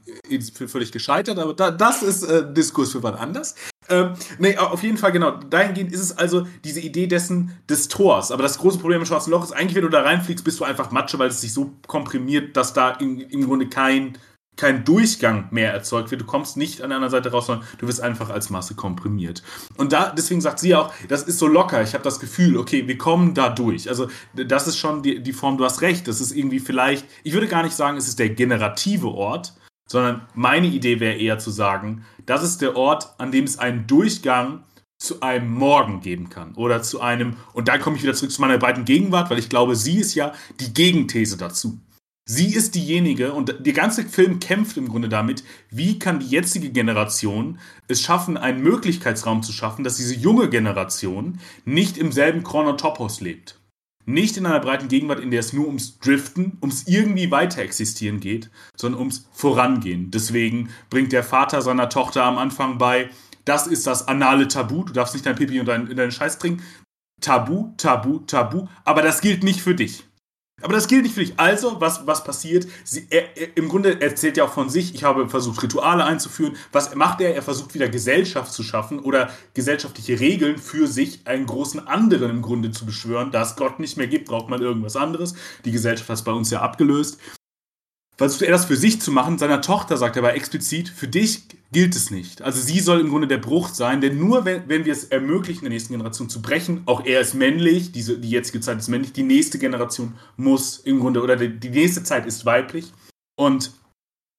völlig gescheitert, aber da, das ist äh, Diskurs für was anders. Ähm, nee, auf jeden Fall, genau. Dahingehend ist es also diese Idee dessen des Tors. Aber das große Problem im Schwarzen Loch ist eigentlich, wenn du da reinfliegst, bist du einfach Matsche, weil es sich so komprimiert, dass da in, im Grunde kein kein Durchgang mehr erzeugt wird. Du kommst nicht an anderen Seite raus, sondern du wirst einfach als Masse komprimiert. Und da, deswegen sagt sie auch, das ist so locker. Ich habe das Gefühl, okay, wir kommen da durch. Also, das ist schon die, die Form, du hast recht. Das ist irgendwie vielleicht, ich würde gar nicht sagen, es ist der generative Ort, sondern meine Idee wäre eher zu sagen, das ist der Ort, an dem es einen Durchgang zu einem Morgen geben kann oder zu einem, und dann komme ich wieder zurück zu meiner beiden Gegenwart, weil ich glaube, sie ist ja die Gegenthese dazu. Sie ist diejenige, und der ganze Film kämpft im Grunde damit, wie kann die jetzige Generation es schaffen, einen Möglichkeitsraum zu schaffen, dass diese junge Generation nicht im selben Chronotopos lebt. Nicht in einer breiten Gegenwart, in der es nur ums Driften, ums irgendwie weiter existieren geht, sondern ums Vorangehen. Deswegen bringt der Vater seiner Tochter am Anfang bei, das ist das anale Tabu, du darfst nicht dein Pipi und deinen dein Scheiß trinken. Tabu, Tabu, Tabu, aber das gilt nicht für dich. Aber das gilt nicht für dich. Also, was, was passiert? Sie, er, er, Im Grunde erzählt er auch von sich, ich habe versucht, Rituale einzuführen. Was macht er? Er versucht wieder Gesellschaft zu schaffen oder gesellschaftliche Regeln für sich, einen großen anderen im Grunde zu beschwören. Da es Gott nicht mehr gibt, braucht man irgendwas anderes. Die Gesellschaft hat es bei uns ja abgelöst versucht er das für sich zu machen. Seiner Tochter sagt er aber explizit, für dich gilt es nicht. Also sie soll im Grunde der Bruch sein, denn nur wenn, wenn wir es ermöglichen, der nächsten Generation zu brechen, auch er ist männlich, diese, die jetzige Zeit ist männlich, die nächste Generation muss im Grunde, oder die, die nächste Zeit ist weiblich. Und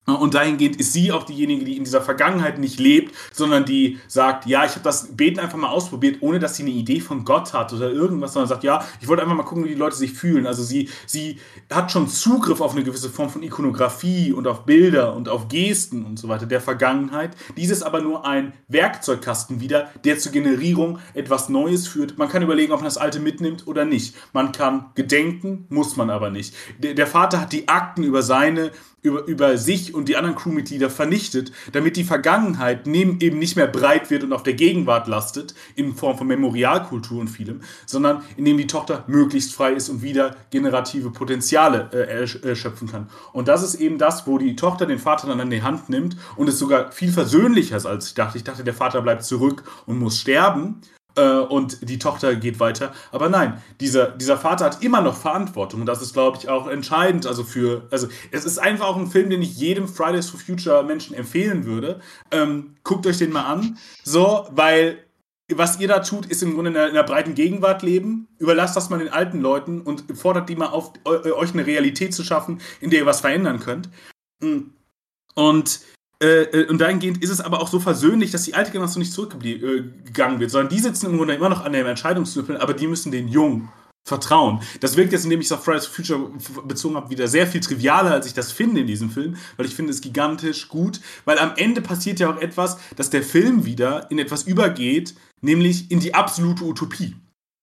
und dahingehend ist sie auch diejenige, die in dieser Vergangenheit nicht lebt, sondern die sagt, ja, ich habe das Beten einfach mal ausprobiert, ohne dass sie eine Idee von Gott hat oder irgendwas, sondern sagt, ja, ich wollte einfach mal gucken, wie die Leute sich fühlen. Also sie, sie hat schon Zugriff auf eine gewisse Form von Ikonografie und auf Bilder und auf Gesten und so weiter der Vergangenheit. Dies ist aber nur ein Werkzeugkasten wieder, der zur Generierung etwas Neues führt. Man kann überlegen, ob man das Alte mitnimmt oder nicht. Man kann gedenken, muss man aber nicht. Der, Vater hat die Akten über seine über, über sich und die anderen Crewmitglieder vernichtet, damit die Vergangenheit neben eben nicht mehr breit wird und auf der Gegenwart lastet, in Form von Memorialkultur und vielem, sondern indem die Tochter möglichst frei ist und wieder generative Potenziale äh, erschöpfen kann. Und das ist eben das, wo die Tochter den Vater dann an die Hand nimmt und es sogar viel versöhnlicher ist, als ich dachte. Ich dachte, der Vater bleibt zurück und muss sterben äh, und die Tochter geht weiter. Aber nein, dieser, dieser Vater hat immer noch Verantwortung und das ist, glaube ich, auch entscheidend. Also für, also es ist einfach auch ein Film, den ich jedem Fridays for Future Menschen empfehlen würde. Ähm, guckt euch den mal an. So, weil was ihr da tut, ist im Grunde in einer, in einer, breiten Gegenwart leben. Überlasst das mal den alten Leuten und fordert die mal auf, euch eine Realität zu schaffen, in der ihr was verändern könnt. Und äh, äh, und dahingehend ist es aber auch so versöhnlich, dass die alte Generation nicht zurückgegangen wird, sondern die sitzen im Grunde immer noch an dem Entscheidungslüppel, aber die müssen den Jungen vertrauen. Das wirkt jetzt, indem ich es auf Fridays for Future bezogen habe, wieder sehr viel trivialer, als ich das finde in diesem Film, weil ich finde es gigantisch gut, weil am Ende passiert ja auch etwas, dass der Film wieder in etwas übergeht, nämlich in die absolute Utopie.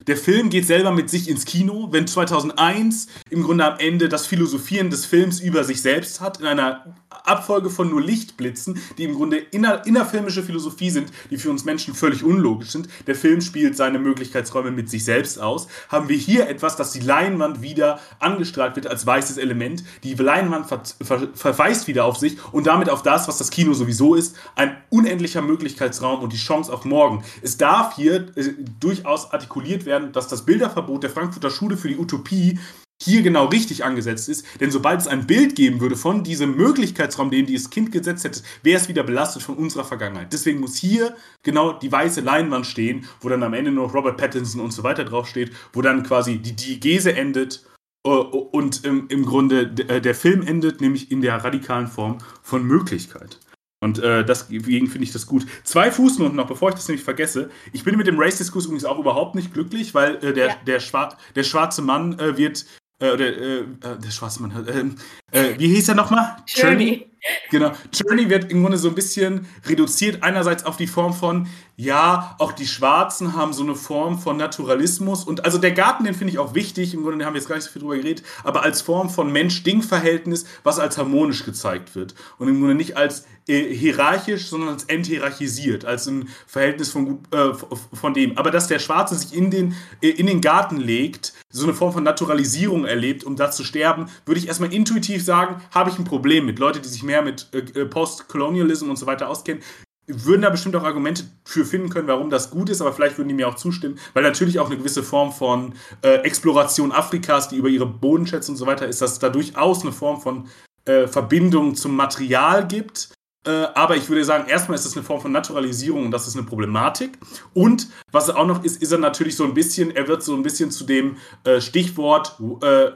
Der Film geht selber mit sich ins Kino, wenn 2001 im Grunde am Ende das Philosophieren des Films über sich selbst hat, in einer Abfolge von nur Lichtblitzen, die im Grunde inner, innerfilmische Philosophie sind, die für uns Menschen völlig unlogisch sind. Der Film spielt seine Möglichkeitsräume mit sich selbst aus. Haben wir hier etwas, dass die Leinwand wieder angestrahlt wird als weißes Element. Die Leinwand ver ver verweist wieder auf sich und damit auf das, was das Kino sowieso ist, ein unendlicher Möglichkeitsraum und die Chance auf morgen. Es darf hier äh, durchaus artikuliert werden, dass das Bilderverbot der Frankfurter Schule für die Utopie hier genau richtig angesetzt ist. Denn sobald es ein Bild geben würde von diesem Möglichkeitsraum, den dieses Kind gesetzt hätte, wäre es wieder belastet von unserer Vergangenheit. Deswegen muss hier genau die weiße Leinwand stehen, wo dann am Ende noch Robert Pattinson und so weiter draufsteht, wo dann quasi die Diegese endet äh, und im, Grunde äh, der Film endet, nämlich in der radikalen Form von Möglichkeit. Und äh, deswegen finde ich das gut. Zwei Fußnoten noch, bevor ich das nämlich vergesse. Ich bin mit dem Race-Diskurs übrigens auch überhaupt nicht glücklich, weil äh, der, ja. der, Schwar der schwarze Mann äh, wird äh, oder äh, äh, der schwarze Mann, äh, wie hieß er nochmal? Journey. Genau. Journey wird im Grunde so ein bisschen reduziert, einerseits auf die Form von, ja, auch die Schwarzen haben so eine Form von Naturalismus und also der Garten, den finde ich auch wichtig, im Grunde haben wir jetzt gar nicht so viel drüber geredet, aber als Form von Mensch-Ding-Verhältnis, was als harmonisch gezeigt wird und im Grunde nicht als äh, hierarchisch, sondern als enthierarchisiert, als ein Verhältnis von, äh, von dem. Aber dass der Schwarze sich in den, äh, in den Garten legt, so eine Form von Naturalisierung erlebt, um da zu sterben, würde ich erstmal intuitiv sagen, habe ich ein Problem mit. Leute, die sich mehr mit äh, äh Post-Colonialism und so weiter auskennen, würden da bestimmt auch Argumente für finden können, warum das gut ist, aber vielleicht würden die mir auch zustimmen, weil natürlich auch eine gewisse Form von äh, Exploration Afrikas, die über ihre Bodenschätze und so weiter ist, dass es da durchaus eine Form von äh, Verbindung zum Material gibt. Äh, aber ich würde sagen, erstmal ist es eine Form von Naturalisierung und das ist eine Problematik. Und was auch noch ist, ist er natürlich so ein bisschen, er wird so ein bisschen zu dem äh, Stichwort äh,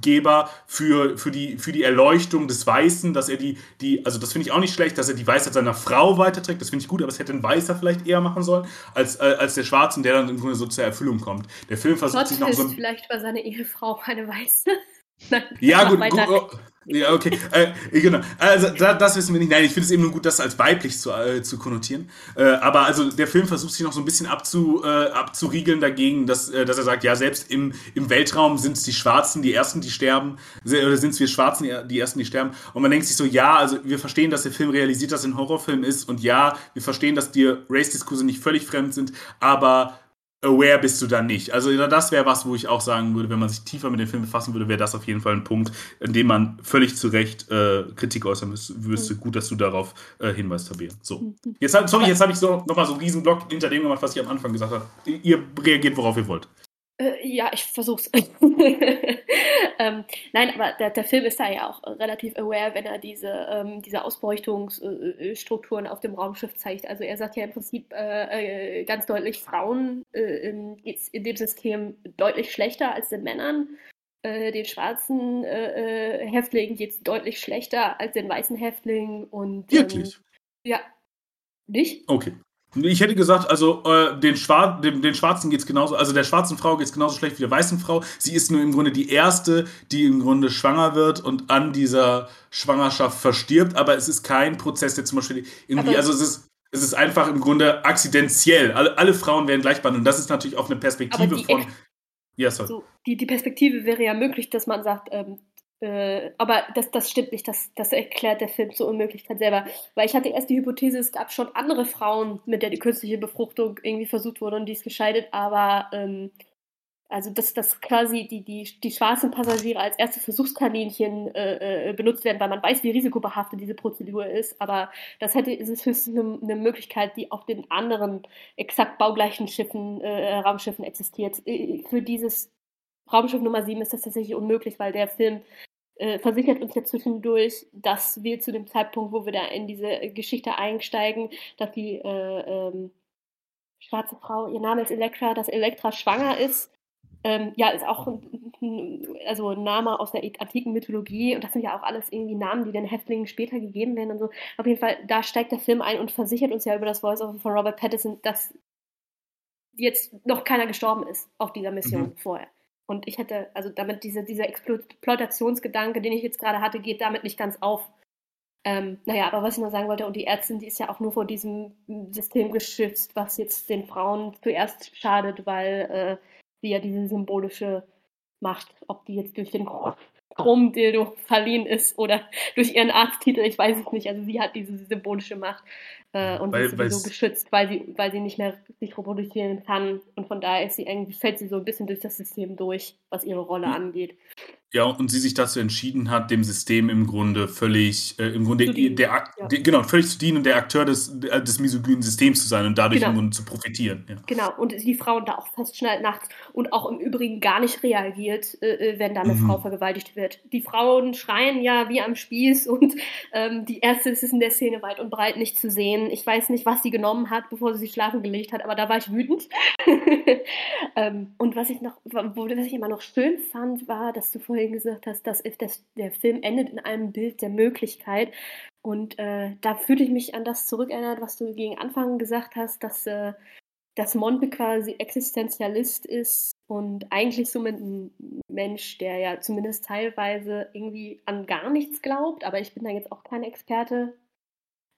Geber für, für, die, für die Erleuchtung des Weißen, dass er die, die also das finde ich auch nicht schlecht, dass er die Weisheit seiner Frau weiterträgt, das finde ich gut, aber es hätte ein Weißer vielleicht eher machen sollen, als, äh, als der Schwarze, der dann im Grunde so zur Erfüllung kommt. Der Film versucht Gott sich noch so. vielleicht über seine Ehefrau eine Weiße. Nein, ja, gut, gut ja, okay. Äh, genau. Also, da, das wissen wir nicht. Nein, ich finde es eben nur gut, das als weiblich zu, äh, zu konnotieren. Äh, aber also, der Film versucht sich noch so ein bisschen abzu, äh, abzuriegeln dagegen, dass, äh, dass er sagt, ja, selbst im, im Weltraum sind es die Schwarzen die Ersten, die sterben. Oder sind es wir Schwarzen die Ersten, die sterben. Und man denkt sich so, ja, also, wir verstehen, dass der Film realisiert, dass er ein Horrorfilm ist. Und ja, wir verstehen, dass dir Race-Diskurse nicht völlig fremd sind. Aber aware bist du dann nicht. Also das wäre was, wo ich auch sagen würde, wenn man sich tiefer mit dem Film befassen würde, wäre das auf jeden Fall ein Punkt, in dem man völlig zu Recht äh, Kritik äußern müsste. Mhm. Gut, dass du darauf äh, hinweist, Tabea. So. Mhm. Jetzt, sorry, jetzt habe ich so nochmal so einen riesen Block hinter dem gemacht, was ich am Anfang gesagt habe. Ihr reagiert, worauf ihr wollt. Äh, ja, ich versuch's. ähm, nein, aber der, der, Film ist da ja auch relativ aware, wenn er diese, ähm, diese Ausbeutungsstrukturen auf dem Raumschiff zeigt. Also er sagt ja im Prinzip äh, äh, ganz deutlich, Frauen äh, geht's in dem System deutlich schlechter als den Männern. Äh, den schwarzen äh, äh, Häftlingen geht es deutlich schlechter als den weißen Häftlingen. Und, Wirklich? Ähm, ja. Nicht? Okay. Ich hätte gesagt, also äh, den, Schwar dem, den Schwarzen geht es genauso, also der schwarzen Frau geht es genauso schlecht wie der weißen Frau. Sie ist nur im Grunde die erste, die im Grunde schwanger wird und an dieser Schwangerschaft verstirbt, aber es ist kein Prozess, der zum Beispiel irgendwie, aber also es ist, es ist einfach im Grunde akzidentiell. Alle, alle Frauen werden gleich behandelt und das ist natürlich auch eine Perspektive von. Ja, sorry. So, die, die Perspektive wäre ja möglich, dass man sagt, ähm, Äh, aber das, das stimmt nicht, das, das erklärt der Film zur Unmöglichkeit selber. Weil ich hatte erst die Hypothese, es gab schon andere Frauen, mit der die künstliche Befruchtung irgendwie versucht wurde und die ist gescheitert, aber ähm, also dass, dass quasi die, die, die schwarzen Passagiere als erste Versuchskaninchen äh, äh, benutzt werden, weil man weiß, wie risikobehaftet diese Prozedur ist, aber das hätte ist es höchstens eine, eine Möglichkeit, die auf den anderen exakt baugleichen Schiffen, äh, Raumschiffen existiert. Äh, für dieses Raumschiff Nummer 7 ist das tatsächlich unmöglich, weil der Film äh, versichert uns ja zwischendurch, dass wir zu dem Zeitpunkt, wo wir da in diese Geschichte einsteigen, dass die äh, ähm, schwarze Frau, ihr Name ist Elektra, dass Elektra schwanger ist. Ähm, ja, ist auch ein, also ein Name aus der antiken Mythologie und das sind ja auch alles irgendwie Namen, die den Häftlingen später gegeben werden und so. Auf jeden Fall, da steigt der Film ein und versichert uns ja über das Voice-Over von Robert Pattinson, dass jetzt noch keiner gestorben ist auf dieser Mission mhm. vorher. Und ich hätte, also damit diese, dieser Exploitationsgedanke, den ich jetzt gerade hatte, geht damit nicht ganz auf. Ähm, naja, aber was ich noch sagen wollte, und die Ärztin, die ist ja auch nur vor diesem System geschützt, was jetzt den Frauen zuerst schadet, weil äh, sie ja diese symbolische Macht, ob die jetzt durch den Chromdildo verliehen ist oder durch ihren Arzttitel, ich weiß es nicht. Also sie hat diese symbolische Macht äh, und weil, ist sowieso geschützt, weil sie, weil sie nicht mehr sich reproduzieren kann. Und von daher ist sie irgendwie, fällt sie so ein bisschen durch das System durch, was ihre Rolle hm. angeht. Ja, und sie sich dazu entschieden hat, dem System im Grunde völlig, äh, im Grunde, der, ja. der, genau, völlig zu dienen und der Akteur des, äh, des misogynen Systems zu sein und dadurch genau. im Grunde zu profitieren. Ja. Genau, und die Frauen da auch festschnallt nachts und auch im Übrigen gar nicht reagiert, äh, äh, wenn da eine mhm. Frau vergewaltigt wird. Die Frauen schreien ja wie am Spieß und ähm, die Ärzte ist in der Szene weit und breit nicht zu sehen. Ich weiß nicht, was sie genommen hat, bevor sie sich schlafen gelegt hat, aber da war ich wütend. ähm, und was ich noch, was ich immer noch schön fand, war, dass du vorhin gesagt hast, dass, dass der Film endet in einem Bild der Möglichkeit. Und äh, da fühlte ich mich an das zurückerinnert, was du gegen Anfang gesagt hast, dass, äh, dass Monte quasi Existenzialist ist und eigentlich somit ein Mensch, der ja zumindest teilweise irgendwie an gar nichts glaubt, aber ich bin da jetzt auch kein Experte.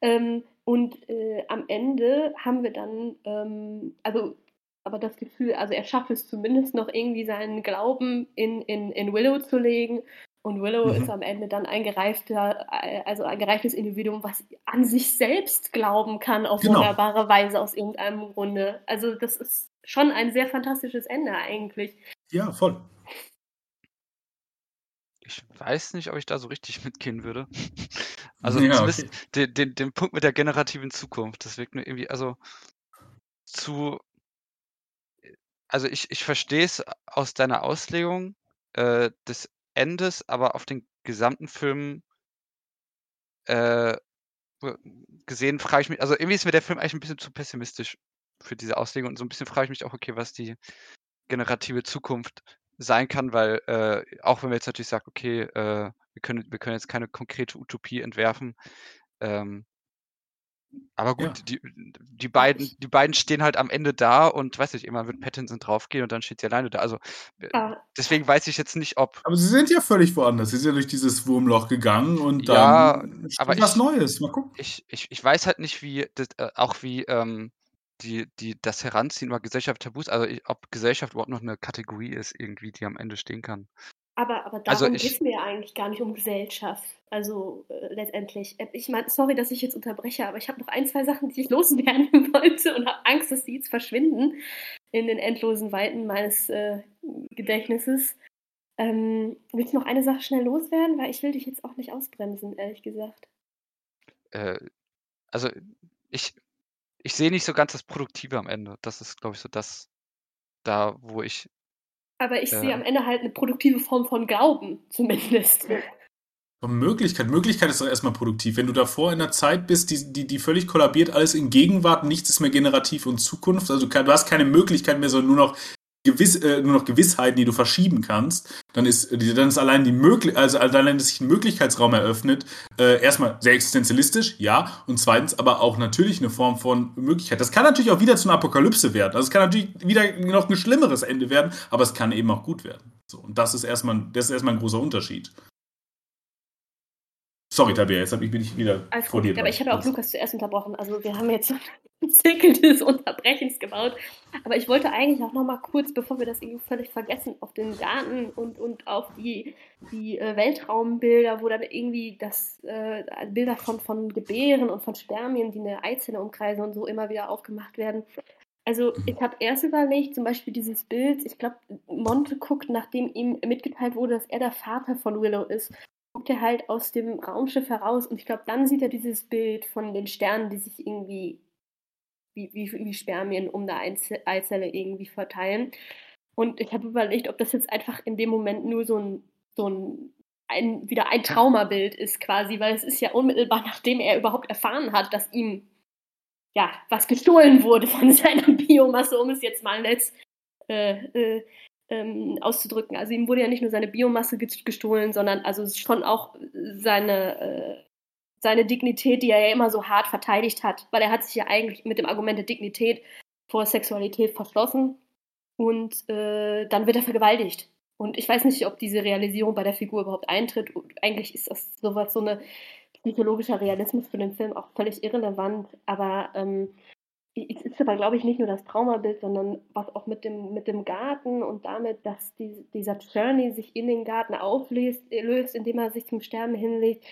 Ähm, und äh, am Ende haben wir dann, ähm, also aber das Gefühl, also er schafft es zumindest noch irgendwie seinen Glauben in, in, in Willow zu legen. Und Willow mhm. ist am Ende dann ein gereifter, also ein gereiftes Individuum, was an sich selbst glauben kann auf genau. wunderbare Weise aus irgendeinem Grunde. Also das ist schon ein sehr fantastisches Ende eigentlich. Ja, voll. Ich weiß nicht, ob ich da so richtig mitgehen würde. Also ja, okay. den, den, den Punkt mit der generativen Zukunft, das wirkt mir irgendwie, also zu also ich, ich verstehe es aus deiner Auslegung äh, des Endes, aber auf den gesamten Film äh, gesehen frage ich mich, also irgendwie ist mir der Film eigentlich ein bisschen zu pessimistisch für diese Auslegung und so ein bisschen frage ich mich auch, okay, was die generative Zukunft sein kann, weil äh, auch wenn wir jetzt natürlich sagen, okay, äh, wir können, wir können jetzt keine konkrete Utopie entwerfen, ähm, aber gut, ja. die, die, beiden, die beiden stehen halt am Ende da und weiß nicht, irgendwann wird Pattinson draufgehen und dann steht sie alleine da. Also äh, deswegen weiß ich jetzt nicht, ob. Aber sie sind ja völlig woanders. Sie sind ja durch dieses Wurmloch gegangen und ja, dann aber was ich, Neues. Mal gucken. Ich, ich, ich weiß halt nicht, wie das, äh, auch wie ähm, die, die, das Heranziehen über Gesellschaft Tabus, also ob Gesellschaft überhaupt noch eine Kategorie ist, irgendwie, die am Ende stehen kann. Aber, aber also darum also geht es mir ja eigentlich gar nicht um Gesellschaft. Also äh, letztendlich. Äh, ich meine, sorry, dass ich jetzt unterbreche, aber ich habe noch ein, zwei Sachen, die ich loswerden wollte und habe Angst, dass die jetzt verschwinden in den endlosen Weiten meines äh, Gedächtnisses. Ähm, willst du noch eine Sache schnell loswerden? Weil ich will dich jetzt auch nicht ausbremsen, ehrlich gesagt. Äh, also ich, ich sehe nicht so ganz das Produktive am Ende. Das ist, glaube ich, so das, da, wo ich aber ich ja. sehe am Ende halt eine produktive Form von Glauben, zumindest. Möglichkeit. Möglichkeit ist doch erstmal produktiv. Wenn du davor in einer Zeit bist, die, die, die völlig kollabiert, alles in Gegenwart, nichts ist mehr generativ und Zukunft, also du hast keine Möglichkeit mehr, sondern nur noch Gewiss, äh, nur noch Gewissheiten, die du verschieben kannst, dann ist, dann ist allein die Möglichkeit, also allein, dass sich ein Möglichkeitsraum eröffnet, äh, erstmal sehr existenzialistisch, ja, und zweitens aber auch natürlich eine Form von Möglichkeit. Das kann natürlich auch wieder zu einer Apokalypse werden. Also es kann natürlich wieder noch ein schlimmeres Ende werden, aber es kann eben auch gut werden. So, und das ist erstmal, das ist erstmal ein großer Unterschied. Sorry, Tabea, jetzt bin ich wieder Alles vor gut. dir. Ja, aber ich habe auch Lukas zuerst unterbrochen. Also wir haben jetzt so einen Zirkel des Unterbrechens gebaut. Aber ich wollte eigentlich auch noch mal kurz, bevor wir das irgendwie völlig vergessen, auf den Garten und, und auf die, die äh, Weltraumbilder, wo dann irgendwie das äh, Bilder von, von Gebären und von Spermien, die eine Eizelle umkreisen und so immer wieder aufgemacht werden. Also ich habe erst überlegt, zum Beispiel dieses Bild, ich glaube, Monte guckt, nachdem ihm mitgeteilt wurde, dass er der Vater von Willow ist, guckt er halt aus dem Raumschiff heraus und ich glaube, dann sieht er dieses Bild von den Sternen, die sich irgendwie wie, wie, wie Spermien um eine Eize- Eizelle irgendwie verteilen. Und ich habe überlegt, ob das jetzt einfach in dem Moment nur so ein, so ein, ein wieder ein Traumabild ist quasi, weil es ist ja unmittelbar, nachdem er überhaupt erfahren hat, dass ihm ja was gestohlen wurde von seiner Biomasse, um es jetzt mal nett äh, äh, ähm, auszudrücken. Also ihm wurde ja nicht nur seine Biomasse ge- gestohlen, sondern also schon auch seine, äh, seine Dignität, die er ja immer so hart verteidigt hat, weil er hat sich ja eigentlich mit dem Argument der Dignität vor Sexualität verschlossen und äh, dann wird er vergewaltigt. Und ich weiß nicht, ob diese Realisierung bei der Figur überhaupt eintritt. Und eigentlich ist das sowas, so eine psychologischer Realismus für den Film auch völlig irrelevant. Aber ähm, es ist aber, glaube ich, nicht nur das Traumabild, sondern was auch mit dem, mit dem Garten und damit, dass die, dieser Journey sich in den Garten auflöst, äh, löst, indem er sich zum Sterben hinlegt.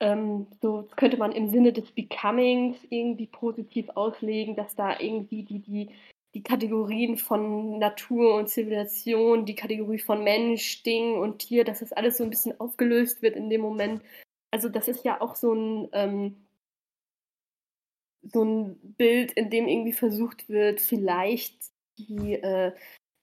Ähm, so könnte man im Sinne des Becomings irgendwie positiv auslegen, dass da irgendwie die, die, die Kategorien von Natur und Zivilisation, die Kategorie von Mensch, Ding und Tier, dass das alles so ein bisschen aufgelöst wird in dem Moment. Also das ist ja auch so ein, ähm, so ein Bild, in dem irgendwie versucht wird, vielleicht die, äh,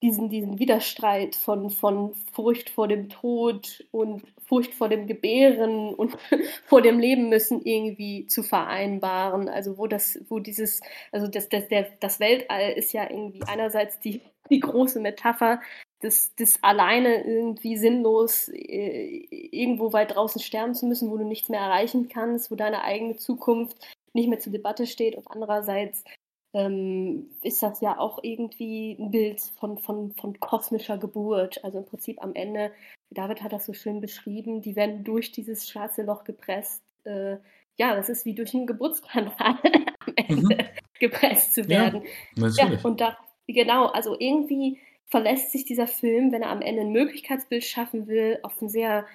diesen, diesen Widerstreit von, von Furcht vor dem Tod und Furcht vor dem Gebären und vor dem Leben müssen irgendwie zu vereinbaren. Also wo das, wo dieses, also das, das, der, das Weltall ist ja irgendwie einerseits die, die große Metapher das, das alleine irgendwie sinnlos äh, irgendwo weit draußen sterben zu müssen, wo du nichts mehr erreichen kannst, wo deine eigene Zukunft nicht mehr zur Debatte steht und andererseits ähm, ist das ja auch irgendwie ein Bild von, von, von kosmischer Geburt. Also im Prinzip am Ende, David hat das so schön beschrieben, die werden durch dieses schwarze Loch gepresst. Äh, ja, das ist wie durch einen Geburtskanal am Ende Mhm. gepresst zu Ja, werden. Ja, Natürlich. und da, genau, also irgendwie verlässt sich dieser Film, wenn er am Ende ein Möglichkeitsbild schaffen will, auf ein sehr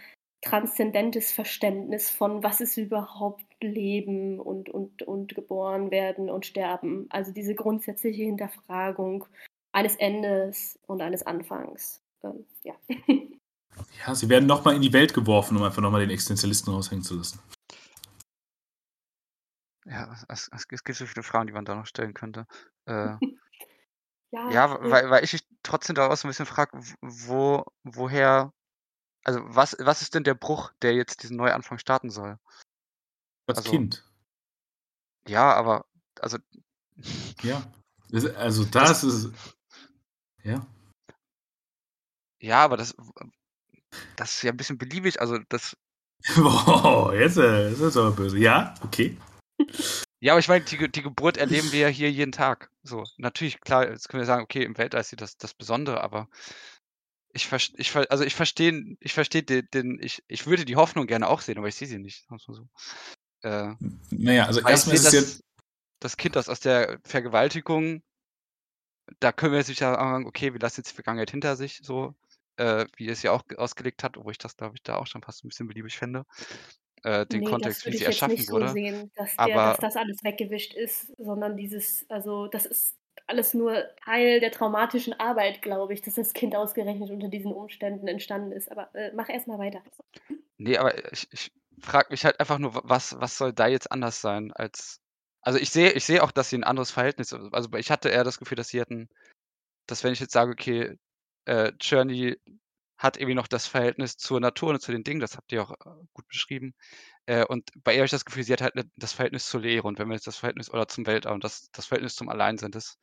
transzendentes Verständnis von, was ist überhaupt Leben und, und, und geboren werden und sterben. Also diese grundsätzliche Hinterfragung eines Endes und eines Anfangs. Ähm, ja. Ja, sie werden nochmal in die Welt geworfen, um einfach nochmal den Existenzialisten raushängen zu lassen. Ja, es, es, es gibt so viele Fragen, die man da noch stellen könnte. Äh, ja, ja, weil, weil ich mich trotzdem daraus so ein bisschen frage, wo, woher, also was, was ist denn der Bruch, der jetzt diesen Neuanfang starten soll? Als Also- Kind. Ja, aber, also, Ja. Das, also das ist. Ja. ja, aber das, das ist ja ein bisschen beliebig, also das, Boah, jetzt äh, ist das aber böse. Ja, okay. ja, aber ich meine, die, die Geburt erleben wir ja hier jeden Tag. So, natürlich, klar, jetzt können wir sagen, okay, im Weltall ist sie das, das Besondere, aber ich verstehe, ich, ver- also ich verstehe, ich verstehe den, den ich, ich würde die Hoffnung gerne auch sehen, aber ich sehe sie nicht, so. Äh, Naja, also erstmal ist es ja. das, das Kind, das aus der Vergewaltigung, da können wir sich ja sagen, okay, wir lassen jetzt die Vergangenheit hinter sich, so, äh, wie es ja auch ausgelegt hat, obwohl ich das, glaube ich, da auch schon fast ein bisschen beliebig fände, äh, den nee, Kontext, das wie sie ich jetzt erschaffen nicht wurde. so sehen, dass, der, Aber- dass das alles weggewischt ist, sondern dieses, also das ist alles nur Teil der traumatischen Arbeit, glaube ich, dass das Kind ausgerechnet unter diesen Umständen entstanden ist. Aber äh, mach erstmal weiter. Nee, aber ich, ich frage mich halt einfach nur, wa- was, was soll da jetzt anders sein als. Also ich sehe, ich sehe auch, dass sie ein anderes Verhältnis. Also ich hatte eher das Gefühl, dass sie hätten, dass wenn ich jetzt sage, okay, äh, Journey hat irgendwie noch das Verhältnis zur Natur und zu den Dingen, das habt ihr auch äh, gut beschrieben. Äh, und bei ihr habe ich das Gefühl, sie hat halt ne- das Verhältnis zur Lehre und wenn wir jetzt das Verhältnis oder zum Weltall und das, das Verhältnis zum Alleinsein, das,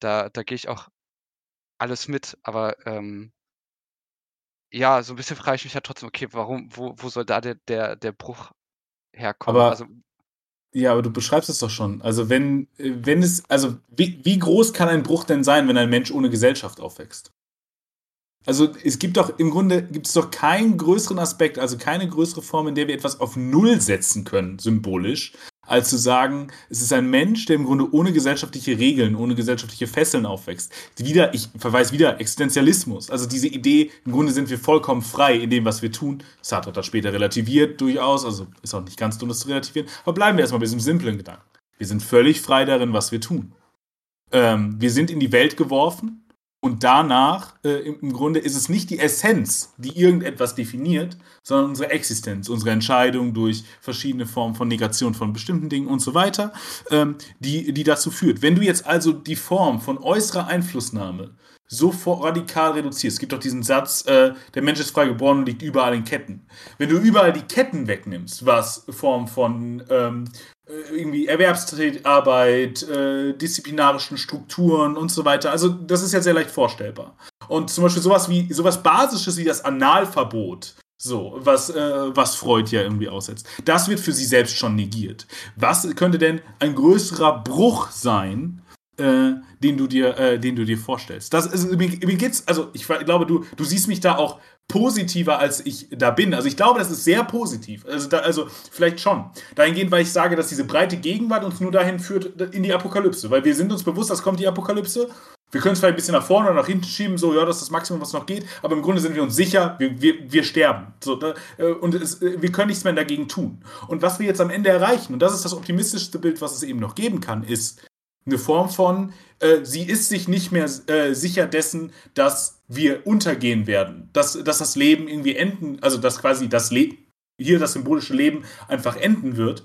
da, da gehe ich auch alles mit, aber ähm, ja, so ein bisschen frage ich mich halt trotzdem, okay, warum, wo, wo soll da der, der, der Bruch herkommen? Aber- also, Ja, aber du beschreibst es doch schon. Also wenn, wenn es, also wie, wie groß kann ein Bruch denn sein, wenn ein Mensch ohne Gesellschaft aufwächst? Also es gibt doch im Grunde gibt es doch keinen größeren Aspekt, also keine größere Form, in der wir etwas auf Null setzen können, symbolisch, als zu sagen, es ist ein Mensch, der im Grunde ohne gesellschaftliche Regeln, ohne gesellschaftliche Fesseln aufwächst. Wieder, ich verweise wieder, Existenzialismus. Also diese Idee, im Grunde sind wir vollkommen frei in dem, was wir tun. Sartre hat das später relativiert durchaus, also ist auch nicht ganz dumm, das zu relativieren. Aber bleiben wir erstmal bei diesem simplen Gedanken. Wir sind völlig frei darin, was wir tun. Ähm, wir sind in die Welt geworfen und danach, äh, im, Grunde, ist es nicht die Essenz, die irgendetwas definiert, sondern unsere Existenz, unsere Entscheidung durch verschiedene Formen von Negation von bestimmten Dingen und so weiter, ähm, die, die dazu führt. Wenn du jetzt also die Form von äußerer Einflussnahme so radikal reduzierst, es gibt doch diesen Satz, äh, der Mensch ist frei geboren und liegt überall in Ketten. Wenn du überall die Ketten wegnimmst, was Form von ähm, äh, irgendwie Erwerbsarbeit, äh, disziplinarischen Strukturen und so weiter. Also das ist ja sehr leicht vorstellbar. Und zum Beispiel sowas wie sowas Basisches wie das Analverbot, so, was, äh, was Freud ja irgendwie aussetzt. Das wird für sie selbst schon negiert. Was könnte denn ein größerer Bruch sein, äh, den du dir, äh, den du dir vorstellst? Das ist, mir, mir geht's, also ich glaube, du, du siehst mich da auch positiver, als ich da bin. Also ich glaube, das ist sehr positiv. Also, da, also vielleicht schon. Dahingehend, weil ich sage, dass diese breite Gegenwart uns nur dahin führt, in die Apokalypse. Weil wir sind uns bewusst, dass kommt die Apokalypse. Wir können es vielleicht ein bisschen nach vorne oder nach hinten schieben, so, ja, das ist das Maximum, was noch geht. Aber im Grunde sind wir uns sicher, wir, wir, wir sterben. So, da, äh, und es, äh, wir können nichts mehr dagegen tun. Und was wir jetzt am Ende erreichen, und das ist das optimistischste Bild, was es eben noch geben kann, ist eine Form von, äh, sie ist sich nicht mehr äh, sicher dessen, dass wir untergehen werden, dass, dass das Leben irgendwie enden, also dass quasi das Le hier das symbolische Leben einfach enden wird,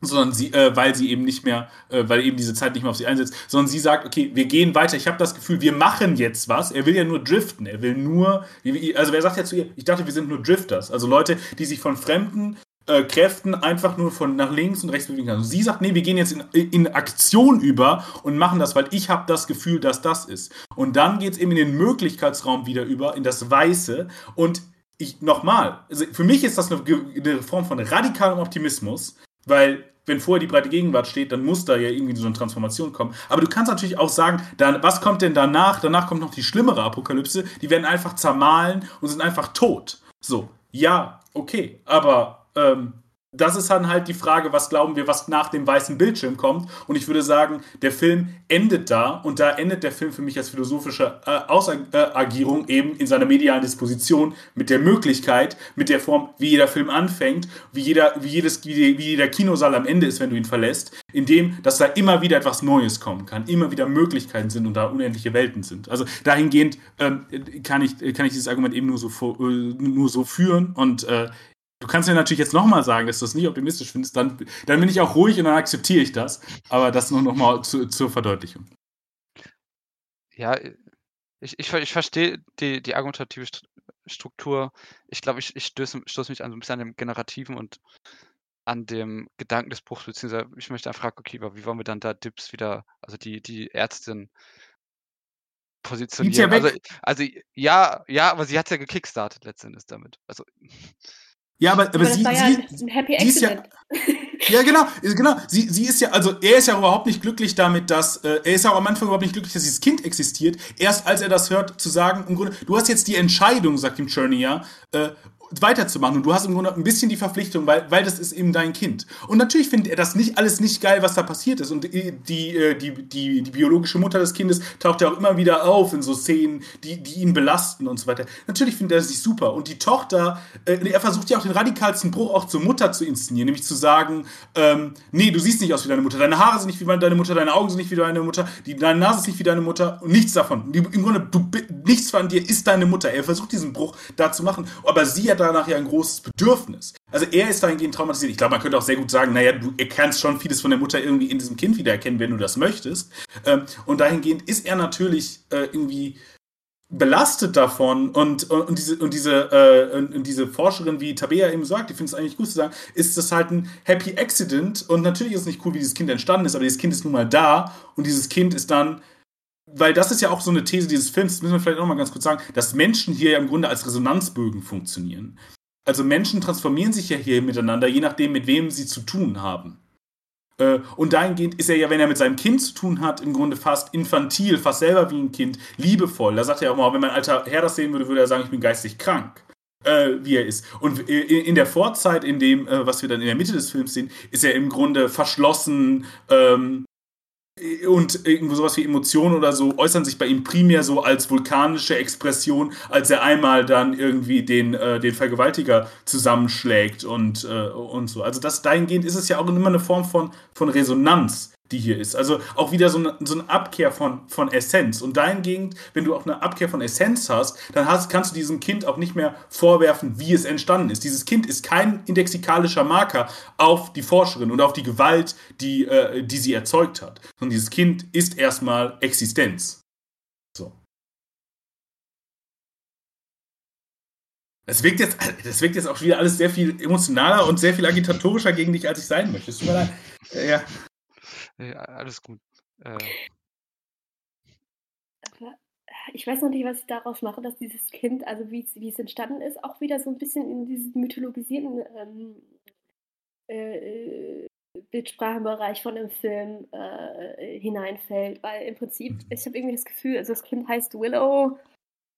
sondern sie, äh, weil sie eben nicht mehr, äh, weil eben diese Zeit nicht mehr auf sie einsetzt, sondern sie sagt, okay, wir gehen weiter. Ich habe das Gefühl, wir machen jetzt was. Er will ja nur driften. Er will nur, also wer sagt ja zu ihr, ich dachte, wir sind nur Drifters, also Leute, die sich von Fremden äh, Kräften einfach nur von nach links und rechts bewegen kann. Also sie sagt, nee, wir gehen jetzt in, in Aktion über und machen das, weil ich habe das Gefühl, dass das ist. Und dann geht es eben in den Möglichkeitsraum wieder über, in das Weiße. Und ich nochmal, also für mich ist das eine, eine Form von radikalem Optimismus, weil wenn vorher die breite Gegenwart steht, dann muss da ja irgendwie so eine Transformation kommen. Aber du kannst natürlich auch sagen, dann, was kommt denn danach? Danach kommt noch die schlimmere Apokalypse. Die werden einfach zermahlen und sind einfach tot. So, ja, okay. Aber ähm, das ist dann halt die Frage, was glauben wir, was nach dem weißen Bildschirm kommt. Und ich würde sagen, der Film endet da und da endet der Film für mich als philosophische äh, Ausagierung eben in seiner medialen Disposition mit der Möglichkeit, mit der Form, wie jeder Film anfängt, wie jeder, wie jedes, wie, wie jeder Kinosaal am Ende ist, wenn du ihn verlässt, in dem, dass da immer wieder etwas Neues kommen kann, immer wieder Möglichkeiten sind und da unendliche Welten sind. Also dahingehend ähm, kann ich kann ich dieses Argument eben nur so äh, nur so führen und äh, Du kannst mir natürlich jetzt nochmal sagen, dass du das nicht optimistisch findest, dann, dann bin ich auch ruhig und dann akzeptiere ich das. Aber das nur nochmal zu, zur Verdeutlichung. Ja, ich, ich, ich verstehe die, die argumentative Struktur. Ich glaube, ich, ich stoße, stoße mich an so ein bisschen an dem Generativen und an dem Gedanken des Bruchs, beziehungsweise ich möchte einfach fragen, okay, wie wollen wir dann da Dips wieder, also die, die Ärztin positionieren? Ja also, also ja, ja, aber sie hat es ja gekickstartet letztendlich damit. Also ja, aber, aber, aber sie, ja sie, sie ist ja, ja, genau, genau. Sie, sie ist ja, also er ist ja überhaupt nicht glücklich damit, dass, äh, er ist ja auch am Anfang überhaupt nicht glücklich, dass dieses Kind existiert. Erst als er das hört, zu sagen, im Grunde, du hast jetzt die Entscheidung, sagt ihm Journey ja, äh, weiterzumachen. Und du hast im Grunde ein bisschen die Verpflichtung, weil, weil das ist eben dein Kind. Und natürlich findet er das nicht alles nicht geil, was da passiert ist. Und die, die, äh, die, die, die biologische Mutter des Kindes taucht ja auch immer wieder auf in so Szenen, die, die ihn belasten und so weiter. Natürlich findet er das nicht super. Und die Tochter, äh, er versucht ja auch den radikalsten Bruch auch zur Mutter zu inszenieren, nämlich zu sagen, ähm, nee, du siehst nicht aus wie deine Mutter, deine Haare sind nicht wie deine Mutter, deine Augen sind nicht wie deine Mutter, die, deine Nase ist nicht wie deine Mutter und nichts davon. Im Grunde, du, nichts von dir ist deine Mutter. Er versucht diesen Bruch da zu machen, aber sie hat danach ja ein großes Bedürfnis. Also er ist dahingehend traumatisiert. Ich glaube, man könnte auch sehr gut sagen, naja, du erkennst schon vieles von der Mutter irgendwie in diesem Kind wiedererkennen, wenn du das möchtest. Ähm, und dahingehend ist er natürlich äh, irgendwie belastet davon und, und, diese, und, diese, äh, und diese Forscherin, wie Tabea eben sagt, die findet es eigentlich gut zu sagen, ist das halt ein Happy Accident und natürlich ist es nicht cool, wie dieses Kind entstanden ist, aber dieses Kind ist nun mal da und dieses Kind ist dann weil das ist ja auch so eine These dieses Films, das müssen wir vielleicht auch mal ganz kurz sagen, dass Menschen hier ja im Grunde als Resonanzbögen funktionieren. Also Menschen transformieren sich ja hier miteinander, je nachdem, mit wem sie zu tun haben. Äh, und dahingehend ist er ja, wenn er mit seinem Kind zu tun hat, im Grunde fast infantil, fast selber wie ein Kind, liebevoll. Da sagt er auch mal, wenn mein alter Herr das sehen würde, würde er sagen, ich bin geistig krank. Äh, wie er ist. Und in der Vorzeit, in dem, äh, was wir dann in der Mitte des Films sehen, ist er im Grunde verschlossen, ähm, und irgendwo sowas wie Emotionen oder so äußern sich bei ihm primär so als vulkanische Expression, als er einmal dann irgendwie den, äh, den Vergewaltiger zusammenschlägt und, äh, und so. Also das dahingehend ist es ja auch immer eine Form von, von Resonanz, die hier ist. Also auch wieder so eine, so eine Abkehr von, von Essenz. Und dahingehend, wenn du auch eine Abkehr von Essenz hast, dann hast, kannst du diesem Kind auch nicht mehr vorwerfen, wie es entstanden ist. Dieses Kind ist kein indexikalischer Marker auf die Forscherin und auf die Gewalt, die, äh, die sie erzeugt hat. Sondern dieses Kind ist erstmal Existenz. So. Das wirkt, jetzt, das wirkt jetzt auch wieder alles sehr viel emotionaler und sehr viel agitatorischer gegen dich, als ich sein möchte. Es tut mir leid. Ja. Ja, alles gut. Äh, ich weiß noch nicht, was ich daraus mache, dass dieses Kind, also wie es, wie es entstanden ist, auch wieder so ein bisschen in diesen mythologisierten ähm, äh, Bildsprachenbereich von dem Film äh, hineinfällt. Weil im Prinzip, mhm. ich habe irgendwie das Gefühl, also das Kind heißt Willow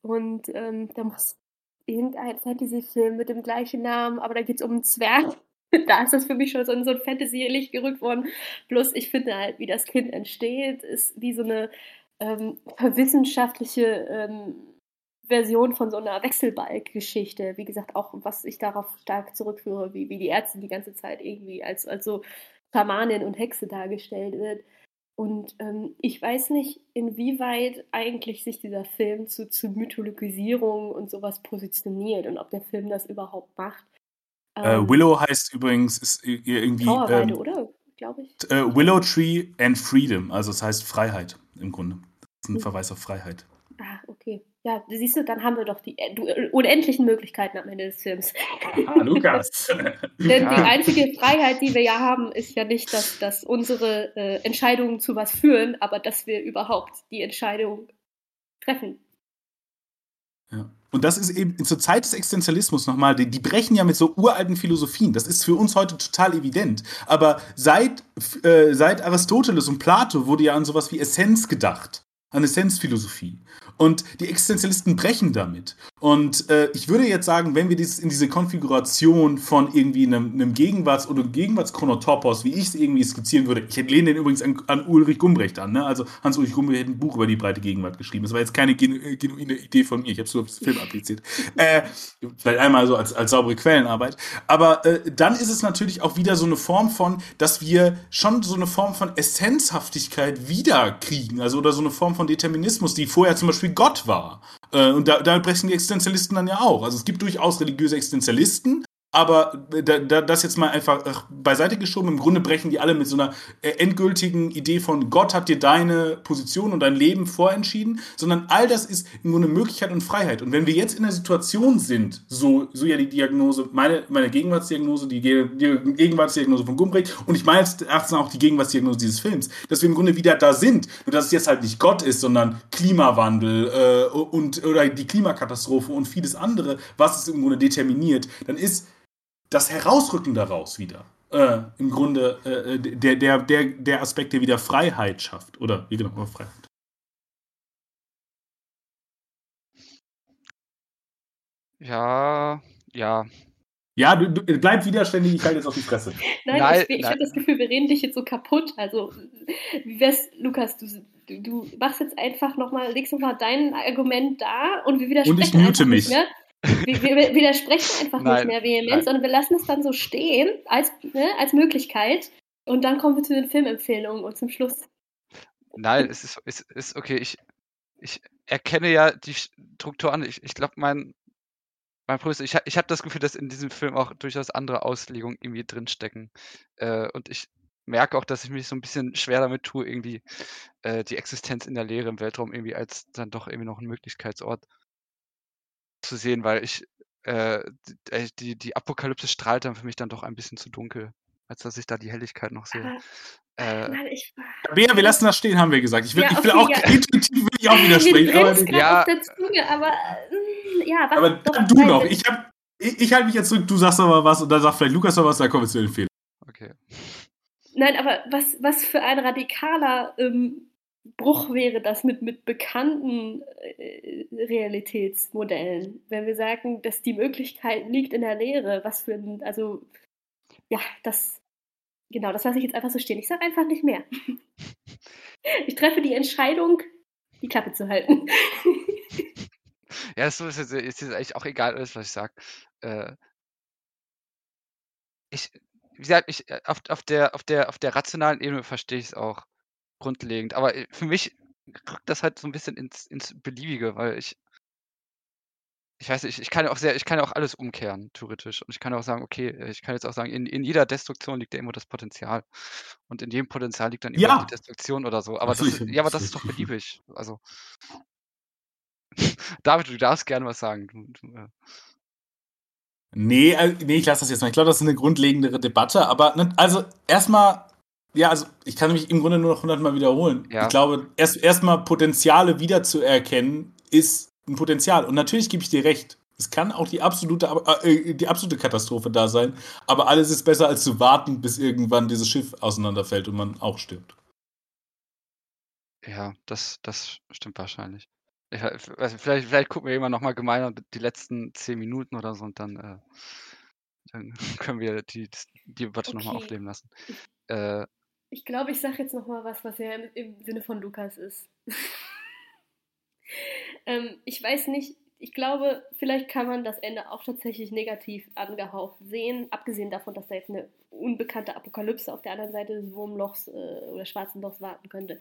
und ähm, da muss irgendein Fantasy-Film mit dem gleichen Namen, aber da geht es um einen Zwerg da ist das für mich schon so in so ein Fantasy-Licht gerückt worden. Plus, ich finde halt, wie das Kind entsteht, ist wie so eine ähm, wissenschaftliche ähm, Version von so einer Wechselbalg-Geschichte. Wie gesagt, auch was ich darauf stark zurückführe, wie, wie die Ärztin die ganze Zeit irgendwie als, als so Schamanin und Hexe dargestellt wird. Und ähm, ich weiß nicht, inwieweit eigentlich sich dieser Film zu, zu Mythologisierung und sowas positioniert und ob der Film das überhaupt macht. Äh, ähm, Willow heißt übrigens, ist irgendwie. Trauerweide, ähm, oder? Glaube ich. Äh, Willow Tree and Freedom, also es heißt Freiheit im Grunde. Das ist ein hm. Verweis auf Freiheit. Ah, okay. Ja, siehst du, dann haben wir doch die äh, unendlichen Möglichkeiten am Ende des Films. Ah, Lukas. Denn die einzige Freiheit, die wir ja haben, ist ja nicht, dass, dass unsere äh, Entscheidungen zu was führen, aber dass wir überhaupt die Entscheidung treffen. Ja. Und das ist eben zur Zeit des Existenzialismus nochmal, die, die, brechen ja mit so uralten Philosophien. Das ist für uns heute total evident. Aber seit, äh, seit Aristoteles und Plato wurde ja an sowas wie Essenz gedacht, an Essenzphilosophie. Und die Existenzialisten brechen damit. Und äh, ich würde jetzt sagen, wenn wir dieses in diese Konfiguration von irgendwie einem, einem Gegenwarts- oder Gegenwartschronotopos, wie ich es irgendwie skizzieren würde, ich lehne den übrigens an, an Ulrich Gumbrecht an. Ne? Also Hans-Ulrich Gumbrecht hat ein Buch über die breite Gegenwart geschrieben. Das war jetzt keine genu äh, genuine Idee von mir. Ich habe es nur auf das Film appliziert. äh, vielleicht einmal so als, als saubere Quellenarbeit. Aber äh, dann ist es natürlich auch wieder so eine Form von, dass wir schon so eine Form von Essenzhaftigkeit wiederkriegen. Also oder so eine Form von Determinismus, die vorher zum Beispiel Gott war. Äh, und da, da brechen die Existenzialisten dann ja auch. Also es gibt durchaus religiöse Existenzialisten, aber da, da, das jetzt mal einfach beiseite geschoben. Im Grunde brechen die alle mit so einer äh, endgültigen Idee von Gott hat dir deine Position und dein Leben vorentschieden, sondern all das ist im Grunde Möglichkeit und Freiheit. Und wenn wir jetzt in der Situation sind, so, so ja die Diagnose, meine, meine Gegenwartsdiagnose, die, die Gegenwartsdiagnose von Gumbrich und ich meine jetzt auch die Gegenwartsdiagnose dieses Films, dass wir im Grunde wieder da sind, nur dass es jetzt halt nicht Gott ist, sondern Klimawandel äh, und oder die Klimakatastrophe und vieles andere, was es im Grunde determiniert, dann ist das Herausrücken daraus wieder äh, im Grunde äh, der, der, der, der Aspekt, der wieder Freiheit schafft. Oder wie genau, Freiheit. Ja, ja. Ja, du, du bleib widerständig, ich halte jetzt auf die Fresse. nein, nein, ich, ich habe das Gefühl, wir reden dich jetzt so kaputt. Also, wie wär's, Lukas, du, du, du machst jetzt einfach nochmal, legst nochmal dein Argument da und wir widersprechen. Und ich mute mich. Nicht mehr. Wir, wir, widersprechen einfach Nein. nicht mehr vehement, Nein. sondern wir lassen es dann so stehen als, ne, als Möglichkeit. Und dann kommen wir zu den Filmempfehlungen und zum Schluss. Nein, es ist, es ist okay. Ich, ich erkenne ja die Struktur an. Ich, ich glaube, mein, mein Problem ich, ich habe das Gefühl, dass in diesem Film auch durchaus andere Auslegungen irgendwie drinstecken. Äh, und ich merke auch, dass ich mich so ein bisschen schwer damit tue, irgendwie äh, die Existenz in der Leere im Weltraum irgendwie als dann doch irgendwie noch ein Möglichkeitsort zu sehen, weil ich äh, äh, die, die Apokalypse strahlt dann für mich dann doch ein bisschen zu dunkel, als dass ich da die Helligkeit noch sehe. äh, nein, ich, wir, wir lassen das stehen, haben wir gesagt. Ich will, ja, ich will auch ja. intuitiv will ich auch widersprechen. aber, ja, der Zunge, aber äh, ja, was aber doch, du noch. Ich, ich, ich halte mich jetzt zurück, du sagst aber was und dann sagt vielleicht Lukas noch was, dann kommen wir zu den Fehlern. Okay. Nein, aber was, was für ein radikaler ähm, Bruch wäre das mit, mit bekannten äh, Realitätsmodellen, wenn wir sagen, dass die Möglichkeit liegt in der Lehre, was für ein, also ja, das, genau, das lasse ich jetzt einfach so stehen. Ich sage einfach nicht mehr. Ich treffe die Entscheidung, die Klappe zu halten. Ja, so ist es ist jetzt eigentlich auch egal alles, was ich sage. Äh, ich, wie gesagt, ich, äh, auf, auf, der, auf, der, auf der rationalen Ebene verstehe ich es auch grundlegend. Aber äh, für mich rückt das halt so ein bisschen ins, ins Beliebige, weil ich, ich weiß nicht, ich kann ja auch sehr, ich kann ja auch alles umkehren, theoretisch. Und ich kann auch sagen, okay, äh, ich kann jetzt auch sagen, in, in jeder Destruktion liegt ja irgendwo das Potenzial. Und in jedem Potenzial liegt dann immer Ja. die Destruktion oder so. Aber das, Natürlich, ist- ja, aber das ist doch beliebig. Also. David, du darfst gerne was sagen. Du, du, äh, Nee, äh, nee, ich lasse das jetzt mal. Ich glaube, das ist eine grundlegendere Debatte. Aber ne, also erstmal, ja, also ich kann mich im Grunde nur noch hundertmal wiederholen. Ja. Ich glaube, erst erstmal Potenziale wiederzuerkennen ist ein Potenzial. Und natürlich gebe ich dir recht. Es kann auch die absolute, äh, die absolute Katastrophe da sein. Aber alles ist besser, als zu warten, bis irgendwann dieses Schiff auseinanderfällt und man auch stirbt. Ja, das, das stimmt wahrscheinlich. Ich, vielleicht, vielleicht gucken wir immer noch mal gemeinsam die letzten zehn Minuten oder so und dann, äh, dann können wir die, die Debatte noch mal Okay. aufleben lassen. Äh, Ich glaube, ich sage jetzt noch mal was, was ja im, im Sinne von Lukas ist. ähm, ich weiß nicht, ich glaube, vielleicht kann man das Ende auch tatsächlich negativ angehaucht sehen, abgesehen davon, dass da jetzt eine unbekannte Apokalypse auf der anderen Seite des Wurmlochs äh, oder schwarzen Lochs warten könnte.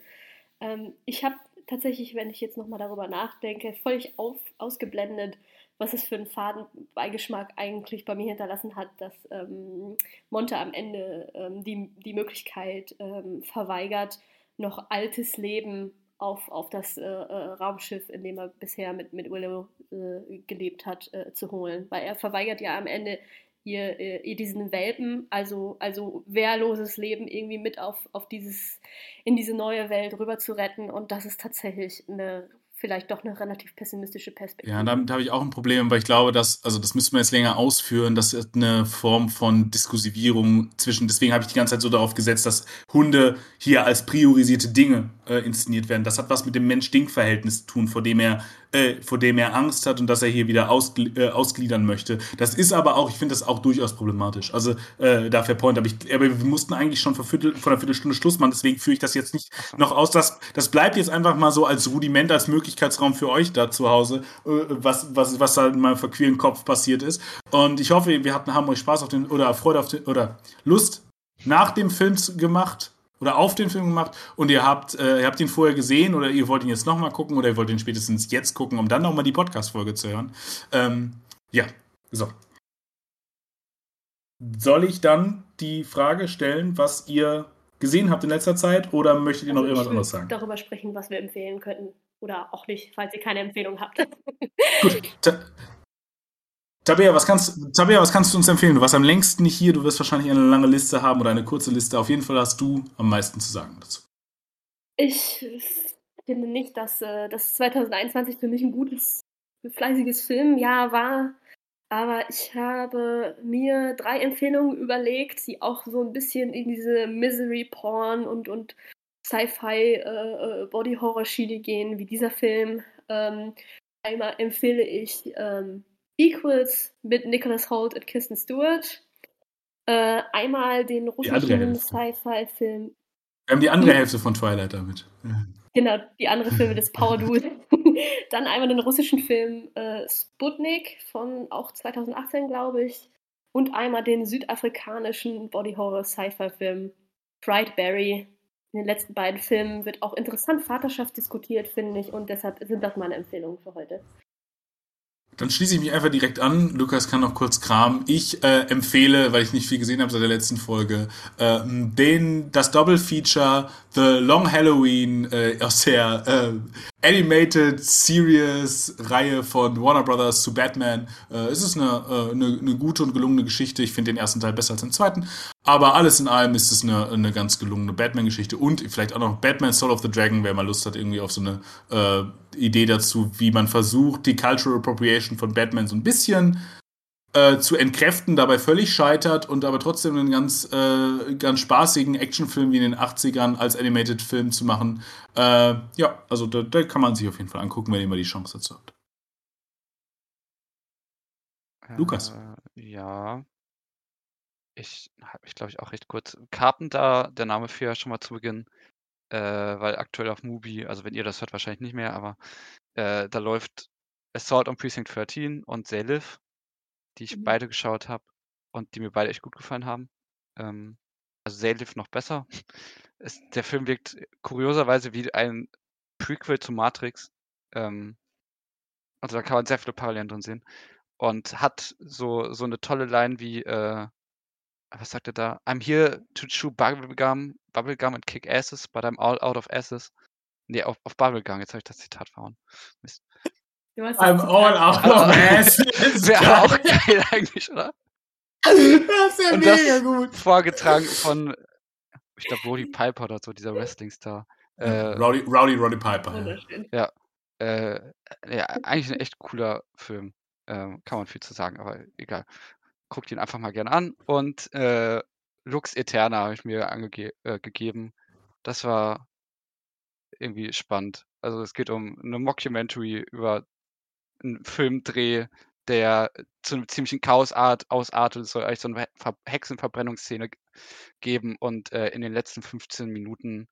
Ähm, ich habe tatsächlich, wenn ich jetzt noch mal darüber nachdenke, völlig auf, ausgeblendet, was es für einen faden Beigeschmack eigentlich bei mir hinterlassen hat, dass ähm, Monte am Ende ähm, die, die Möglichkeit ähm, verweigert, noch altes Leben auf, auf das äh, äh, Raumschiff, in dem er bisher mit, mit Willow äh, gelebt hat, äh, zu holen. Weil er verweigert ja am Ende ihr, äh, ihr diesen Welpen, also, also wehrloses Leben irgendwie mit auf, auf dieses, in diese neue Welt rüber zu retten. Und das ist tatsächlich eine vielleicht doch eine relativ pessimistische Perspektive. Ja, damit habe ich auch ein Problem, weil ich glaube, dass, also das müssen wir jetzt länger ausführen, das ist eine Form von Diskursivierung zwischen, deswegen habe ich die ganze Zeit so darauf gesetzt, dass Hunde hier als priorisierte Dinge äh, inszeniert werden. Das hat was mit dem Mensch-Ding-Verhältnis zu tun, vor dem er äh, vor dem er Angst hat und dass er hier wieder ausgl äh, ausgliedern möchte. Das ist aber auch, ich finde das auch durchaus problematisch. Also äh, da fair point, aber, ich, aber wir mussten eigentlich schon vor, Viertel, vor einer Viertelstunde Schluss machen, deswegen führe ich das jetzt nicht noch aus. Das, das bleibt jetzt einfach mal so als Rudiment, als Möglichkeitsraum für euch da zu Hause, äh, was, was, was da in meinem verqueren Kopf passiert ist. Und ich hoffe, wir hatten, haben euch Spaß auf den, oder Freude auf den, oder Lust nach dem Film gemacht oder auf den Film gemacht und ihr habt, äh, ihr habt ihn vorher gesehen oder ihr wollt ihn jetzt nochmal gucken oder ihr wollt ihn spätestens jetzt gucken, um dann nochmal die Podcast-Folge zu hören. Ähm, ja, so. Soll ich dann die Frage stellen, was ihr gesehen habt in letzter Zeit oder möchtet ihr noch Also irgendwas anderes sagen? darüber sprechen, was wir empfehlen könnten. Oder auch nicht, falls ihr keine Empfehlung habt. Gut. Ta Tabea, was kannst, Tabea, was kannst du uns empfehlen? Du warst am längsten nicht hier, du wirst wahrscheinlich eine lange Liste haben oder eine kurze Liste. Auf jeden Fall hast du am meisten zu sagen dazu. Ich finde nicht, dass äh, das 2021 für mich ein gutes, fleißiges Filmjahr war. Aber ich habe mir drei Empfehlungen überlegt, die auch so ein bisschen in diese Misery-Porn und, und Sci-Fi äh, äh, gehen, wie dieser Film. Ähm, einmal empfehle ich ähm, Equals mit Nicholas Holt und Kirsten Stewart. Äh, einmal den russischen. Sci-Fi-Film Wir haben die andere Hälfte von Twilight damit. Genau, die andere Filme des Power Duos. Dann einmal den russischen Film äh, Sputnik von auch 2018, glaube ich. Und einmal den südafrikanischen Body Horror Sci-Fi Film Brightberry. In den letzten beiden Filmen wird auch interessant Vaterschaft diskutiert, finde ich. Und deshalb sind das meine Empfehlungen für heute. Dann schließe ich mich einfach direkt an. Lukas kann noch kurz kramen. Ich äh, empfehle, weil ich nicht viel gesehen habe seit der letzten Folge, äh, den, das Double-Feature The Long Halloween äh, aus der äh, Animated Series Reihe von Warner Brothers zu Batman. Äh, es ist eine, äh, eine, eine gute und gelungene Geschichte. Ich finde den ersten Teil besser als den zweiten. Aber alles in allem ist es eine, eine ganz gelungene Batman-Geschichte und vielleicht auch noch Batman Soul of the Dragon, wer mal Lust hat, irgendwie auf so eine äh, Idee dazu, wie man versucht, die Cultural Appropriation von Batman so ein bisschen äh, zu entkräften, dabei völlig scheitert und aber trotzdem einen ganz, äh, ganz spaßigen Actionfilm wie in den 80ern als Animated-Film zu machen. Äh, ja, also da, da, kann man sich auf jeden Fall angucken, wenn ihr mal die Chance dazu habt. Lukas. Äh, ja. Ich habe mich, glaube ich, auch recht kurz. Carpenter, der Name für schon mal zu Beginn, äh, weil aktuell auf Mubi, also wenn ihr das hört, wahrscheinlich nicht mehr, aber äh, da läuft Assault on Precinct 13 und Live die ich Mhm. beide geschaut habe und die mir beide echt gut gefallen haben. Ähm, also Live noch besser. Es, der Film wirkt kurioserweise wie ein Prequel zu Matrix. Ähm, also da kann man sehr viele Parallelen drin sehen. Und hat so, so eine tolle Line wie, äh, was sagt er da? I'm here to chew bubblegum, bubblegum and kick asses, but I'm all out of asses. Nee, auf, auf Bubblegum. Jetzt habe ich das Zitat verhauen. Mist. Du hast das I'm all out of ass. Wäre auch geil eigentlich, oder? Das ist ja Und mega das gut. vorgetragen von, ich glaube, Roddy Piper oder so, dieser Wrestling-Star. Äh, Rowdy, Rowdy Roddy Piper. Ja. Wunderschön. äh, ja, eigentlich ein echt cooler Film. Ähm, kann man viel zu sagen, aber egal. Guckt ihn einfach mal gerne an. Und äh, Lux Eterna habe ich mir angege äh. Das war irgendwie spannend. Also es geht um eine Mockumentary über einen Filmdreh, der zu einem ziemlichen Chaosart ausartet. Es soll eigentlich so eine Ver Hexenverbrennungsszene geben und äh, in den letzten 15 Minuten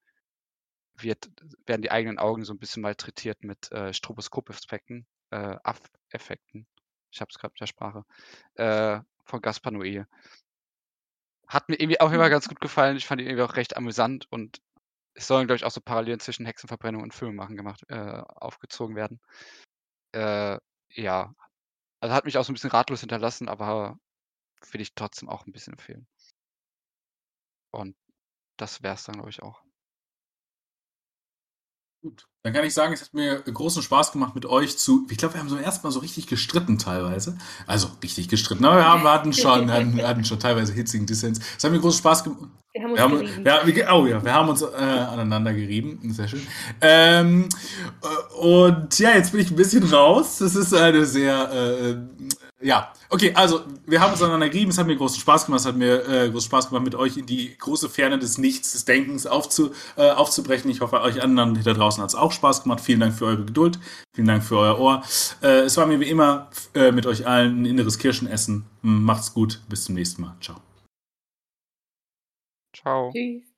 wird, werden die eigenen Augen so ein bisschen malträtiert mit äh, Stroboskop-Effekten, äh, Aff-Effekten. Ich habe es gerade mit der Sprache. Äh, von Gaspar Noé. Hat mir irgendwie auch immer Mhm. ganz gut gefallen. Ich fand ihn irgendwie auch recht amüsant und es sollen, glaube ich, auch so Parallelen zwischen Hexenverbrennung und Filmemachen gemacht, äh, aufgezogen werden. Äh, ja. Also hat mich auch so ein bisschen ratlos hinterlassen, aber will ich trotzdem auch ein bisschen empfehlen. Und das wäre es dann, glaube ich, auch. Gut. Dann kann ich sagen, es hat mir großen Spaß gemacht mit euch zu. Ich glaube, wir haben so erstmal so richtig gestritten teilweise. Also richtig gestritten. Aber wir, haben, wir hatten schon, hatten, hatten schon teilweise hitzigen Dissens. Es hat mir großen Spaß gemacht. Wir haben uns Wir haben, gerieben. wir, oh ja, wir haben uns äh, aneinander gerieben. Sehr schön. Ähm, äh, und ja, jetzt bin ich ein bisschen raus. Das ist eine sehr, äh, ja, okay, also wir haben uns aneinander gerieben. Es hat mir großen Spaß gemacht. Es hat mir äh, großen Spaß gemacht, mit euch in die große Ferne des Nichts, des Denkens aufzu, äh, aufzubrechen. Ich hoffe, euch anderen da draußen hat es auch Spaß gemacht. Vielen Dank für eure Geduld. Vielen Dank für euer Ohr. Äh, es war mir wie immer äh, mit euch allen ein inneres Kirschenessen. Macht's gut. Bis zum nächsten Mal. Ciao. Ciao. Tschüss.